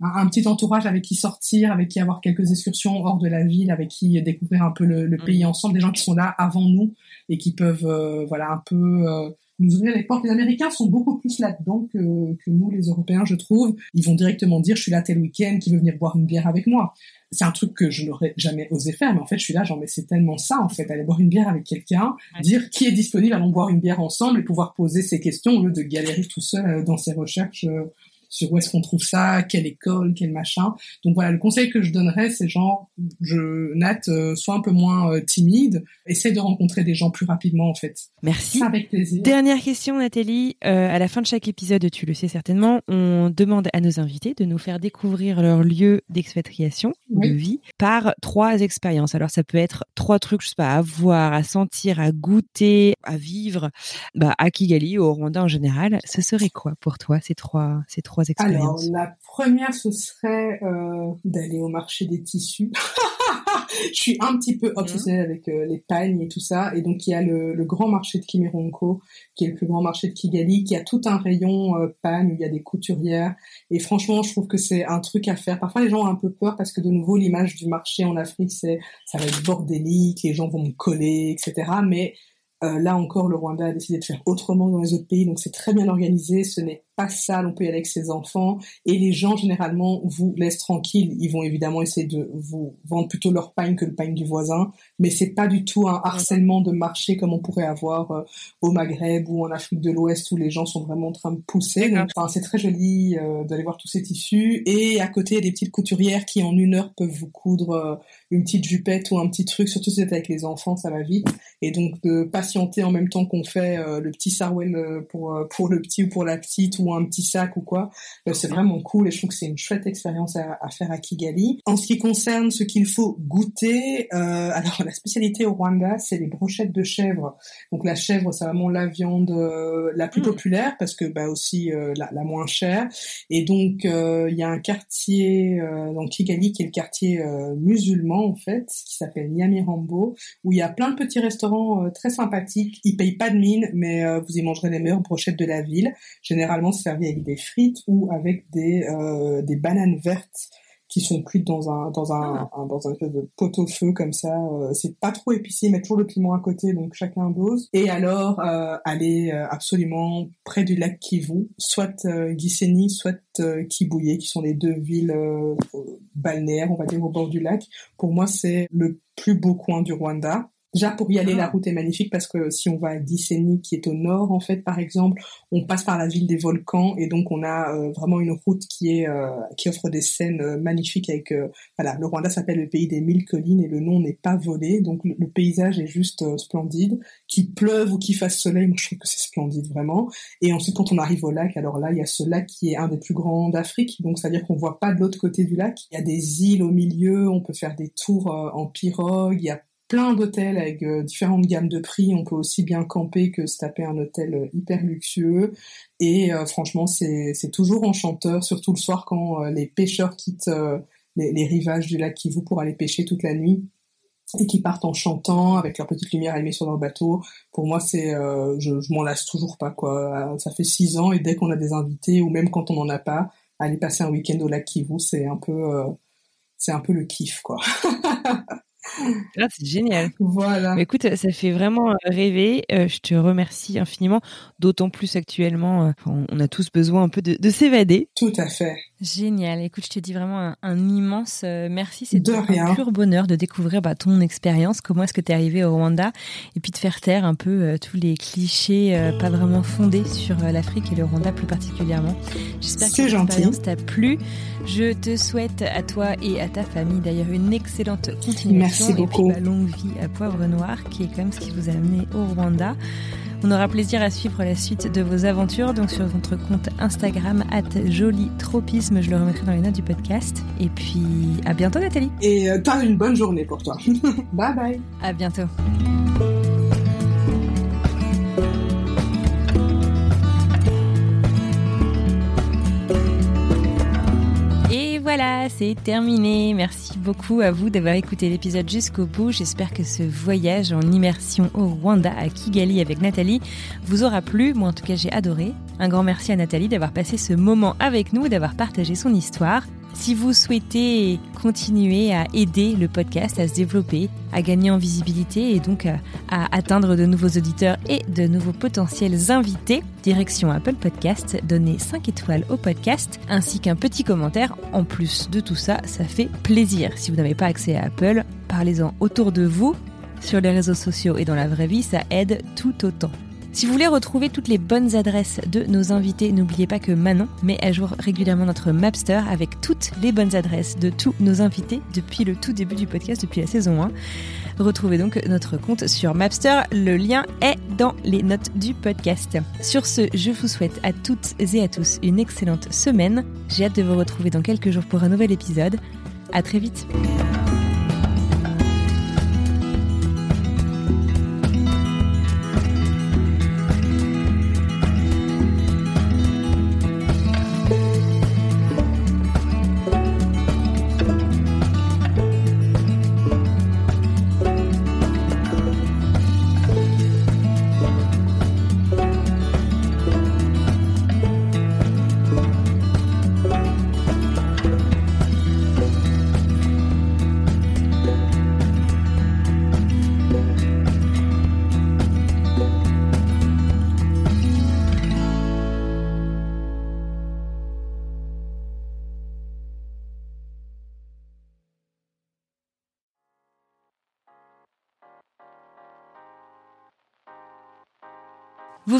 un, petit entourage avec qui sortir, avec qui avoir quelques excursions hors de la ville, avec qui découvrir un peu le, mm. pays ensemble, des gens qui sont là avant nous et qui peuvent euh, voilà un peu euh, nous ouvrir les portes. Les Américains sont beaucoup plus là-dedans que, que nous, les Européens, je trouve. Ils vont directement dire, je suis là tel week-end, qui veut venir boire une bière avec moi. C'est un truc que je n'aurais jamais osé faire, mais en fait, je suis là, genre, mais c'est tellement ça, en fait, aller boire une bière avec quelqu'un, dire qui est disponible, allons boire une bière ensemble et pouvoir poser ses questions au lieu de galérer tout seul euh, dans ses recherches sur où est-ce qu'on trouve ça, quelle école, quel machin. Donc voilà, le conseil que je donnerais, c'est genre, je, Nat, euh, sois un peu moins euh, timide, essaie de rencontrer des gens plus rapidement en fait. Merci. Avec plaisir. Dernière question, Nathalie. Euh, à la fin de chaque épisode, tu le sais certainement, on demande à nos invités de nous faire découvrir leur lieu d'expatriation, de vie, par trois expériences. Alors ça peut être trois trucs, je sais pas, à voir, à sentir, à goûter, à vivre, bah, à Kigali, au Rwanda en général. Ce serait quoi pour toi ces trois, ces trois alors, la première, ce serait euh, d'aller au marché des tissus. je suis un petit peu obsessionnelle avec euh, les pagnes et tout ça. Et donc, il y a le, grand marché de Kimironko, qui est le plus grand marché de Kigali, qui a tout un rayon euh, pagne où il y a des couturières. Et franchement, je trouve que c'est un truc à faire. Parfois, les gens ont un peu peur parce que de nouveau, l'image du marché en Afrique, c'est ça va être bordélique, les gens vont me coller, etc. Mais euh, là encore, le Rwanda a décidé de faire autrement dans les autres pays, donc c'est très bien organisé. Ce n'est pas sale, on peut y aller avec ses enfants. Et les gens, généralement, vous laissent tranquille. Ils vont évidemment essayer de vous vendre plutôt leur pain que le pain du voisin. Mais c'est pas du tout un harcèlement de marché comme on pourrait avoir euh, au Maghreb ou en Afrique de l'Ouest où les gens sont vraiment en train de pousser. enfin, c'est très joli euh, d'aller voir tous ces tissus. Et à côté, il y a des petites couturières qui, en une heure, peuvent vous coudre une petite jupette ou un petit truc. Surtout si vous êtes avec les enfants, ça va vite. Et donc, de patienter en même temps qu'on fait le petit sarwell pour, pour le petit ou pour la petite ou ou un petit sac ou quoi. c'est vraiment cool et je trouve que c'est une chouette expérience à, faire à Kigali. En ce qui concerne ce qu'il faut goûter, alors la spécialité au Rwanda, c'est les brochettes de chèvre. Donc la chèvre, c'est vraiment la viande la plus mm. populaire parce que bah aussi la, la, moins chère. Et donc il y a un quartier dans Kigali qui est le quartier musulman en fait, qui s'appelle Nyamirambo, où il y a plein de petits restaurants euh, très sympathiques. Ils payent pas de mine, mais euh, vous y mangerez les meilleures brochettes de la ville. Généralement, servi avec des frites ou avec des, euh, des bananes vertes qui sont cuites dans un dans un, ah. dans un espèce de pot au feu comme ça. Euh, c'est pas trop épicé, mais toujours le piment à côté, donc chacun dose. Et alors euh, aller euh, absolument près du lac Kivu, soit euh, soit Kibuye, qui sont les deux villes balnéaires, on va dire au bord du lac. Pour moi, c'est le plus beau coin du Rwanda. Déjà pour y aller, la ah. route est magnifique parce que si on va à Gisenyi, qui est au nord en fait, par exemple, on passe par la ville des volcans et donc on a euh, vraiment une route qui est euh, qui offre des scènes euh, magnifiques avec voilà, le Rwanda s'appelle le pays des mille collines et le nom n'est pas volé, donc le, paysage est juste splendide. Qu'il pleuve ou qu'il fasse soleil, moi je trouve que c'est splendide vraiment. Et ensuite quand on arrive au lac, alors là il y a ce lac qui est un des plus grands d'Afrique, donc c'est à dire qu'on voit pas de l'autre côté du lac. Il y a des îles au milieu, on peut faire des tours en pirogue, il y a plein d'hôtels avec euh, différentes gammes de prix. On peut aussi bien camper que se taper un hôtel euh, hyper luxueux. Et euh, franchement, c'est toujours enchanteur, surtout le soir quand les pêcheurs quittent les, rivages du lac Kivu pour aller pêcher toute la nuit et qui partent en chantant avec leur petite lumière allumée sur leur bateau. Pour moi, c'est, je, je m'en lasse toujours pas quoi. Ça fait six ans et dès qu'on a des invités ou même quand on n'en a pas, aller passer un week-end au lac Kivu, c'est un peu, c'est un peu le kiff quoi. Ah, c'est génial. Voilà. écoute, ça fait vraiment euh, rêver. Euh, je te remercie infiniment, d'autant plus actuellement, euh, on a tous besoin un peu de, de s'évader. Tout à fait. Génial. Écoute, je te dis vraiment un, immense merci. C'est un pur bonheur de découvrir bah, ton expérience, comment est-ce que tu es arrivé au Rwanda, et puis de faire taire un peu tous les clichés pas vraiment fondés sur l'Afrique et le Rwanda plus particulièrement. J'espère que l'expérience t'a plu. Je te souhaite à toi et à ta famille d'ailleurs une excellente continuation. Merci beaucoup. Et puis, bah, longue vie à Poivre Noir, qui est quand même ce qui vous a amené au Rwanda. On aura plaisir à suivre la suite de vos aventures donc sur votre compte Instagram @jolitropisme, je le remettrai dans les notes du podcast. Et puis à bientôt Nathalie. Et euh, t'as une bonne journée pour toi. bye bye. À bientôt. Voilà, c'est terminé. Merci beaucoup à vous d'avoir écouté l'épisode jusqu'au bout. J'espère que ce voyage en immersion au Rwanda à Kigali avec Nathalie vous aura plu. Moi, en tout cas, j'ai adoré. Un grand merci à Nathalie d'avoir passé ce moment avec nous, d'avoir partagé son histoire. Si vous souhaitez continuer à aider le podcast à se développer, à gagner en visibilité et donc à, atteindre de nouveaux auditeurs et de nouveaux potentiels invités, direction Apple Podcast, donnez 5 étoiles au podcast ainsi qu'un petit commentaire. En plus de tout ça, ça fait plaisir. Si vous n'avez pas accès à Apple, parlez-en autour de vous, sur les réseaux sociaux et dans la vraie vie, ça aide tout autant. Si vous voulez retrouver toutes les bonnes adresses de nos invités, n'oubliez pas que Manon met à jour régulièrement notre Mapster avec toutes les bonnes adresses de tous nos invités depuis le tout début du podcast, depuis la saison 1. Retrouvez donc notre compte sur Mapster. Le lien est dans les notes du podcast. Sur ce, je vous souhaite à toutes et à tous une excellente semaine. J'ai hâte de vous retrouver dans quelques jours pour un nouvel épisode. À très vite.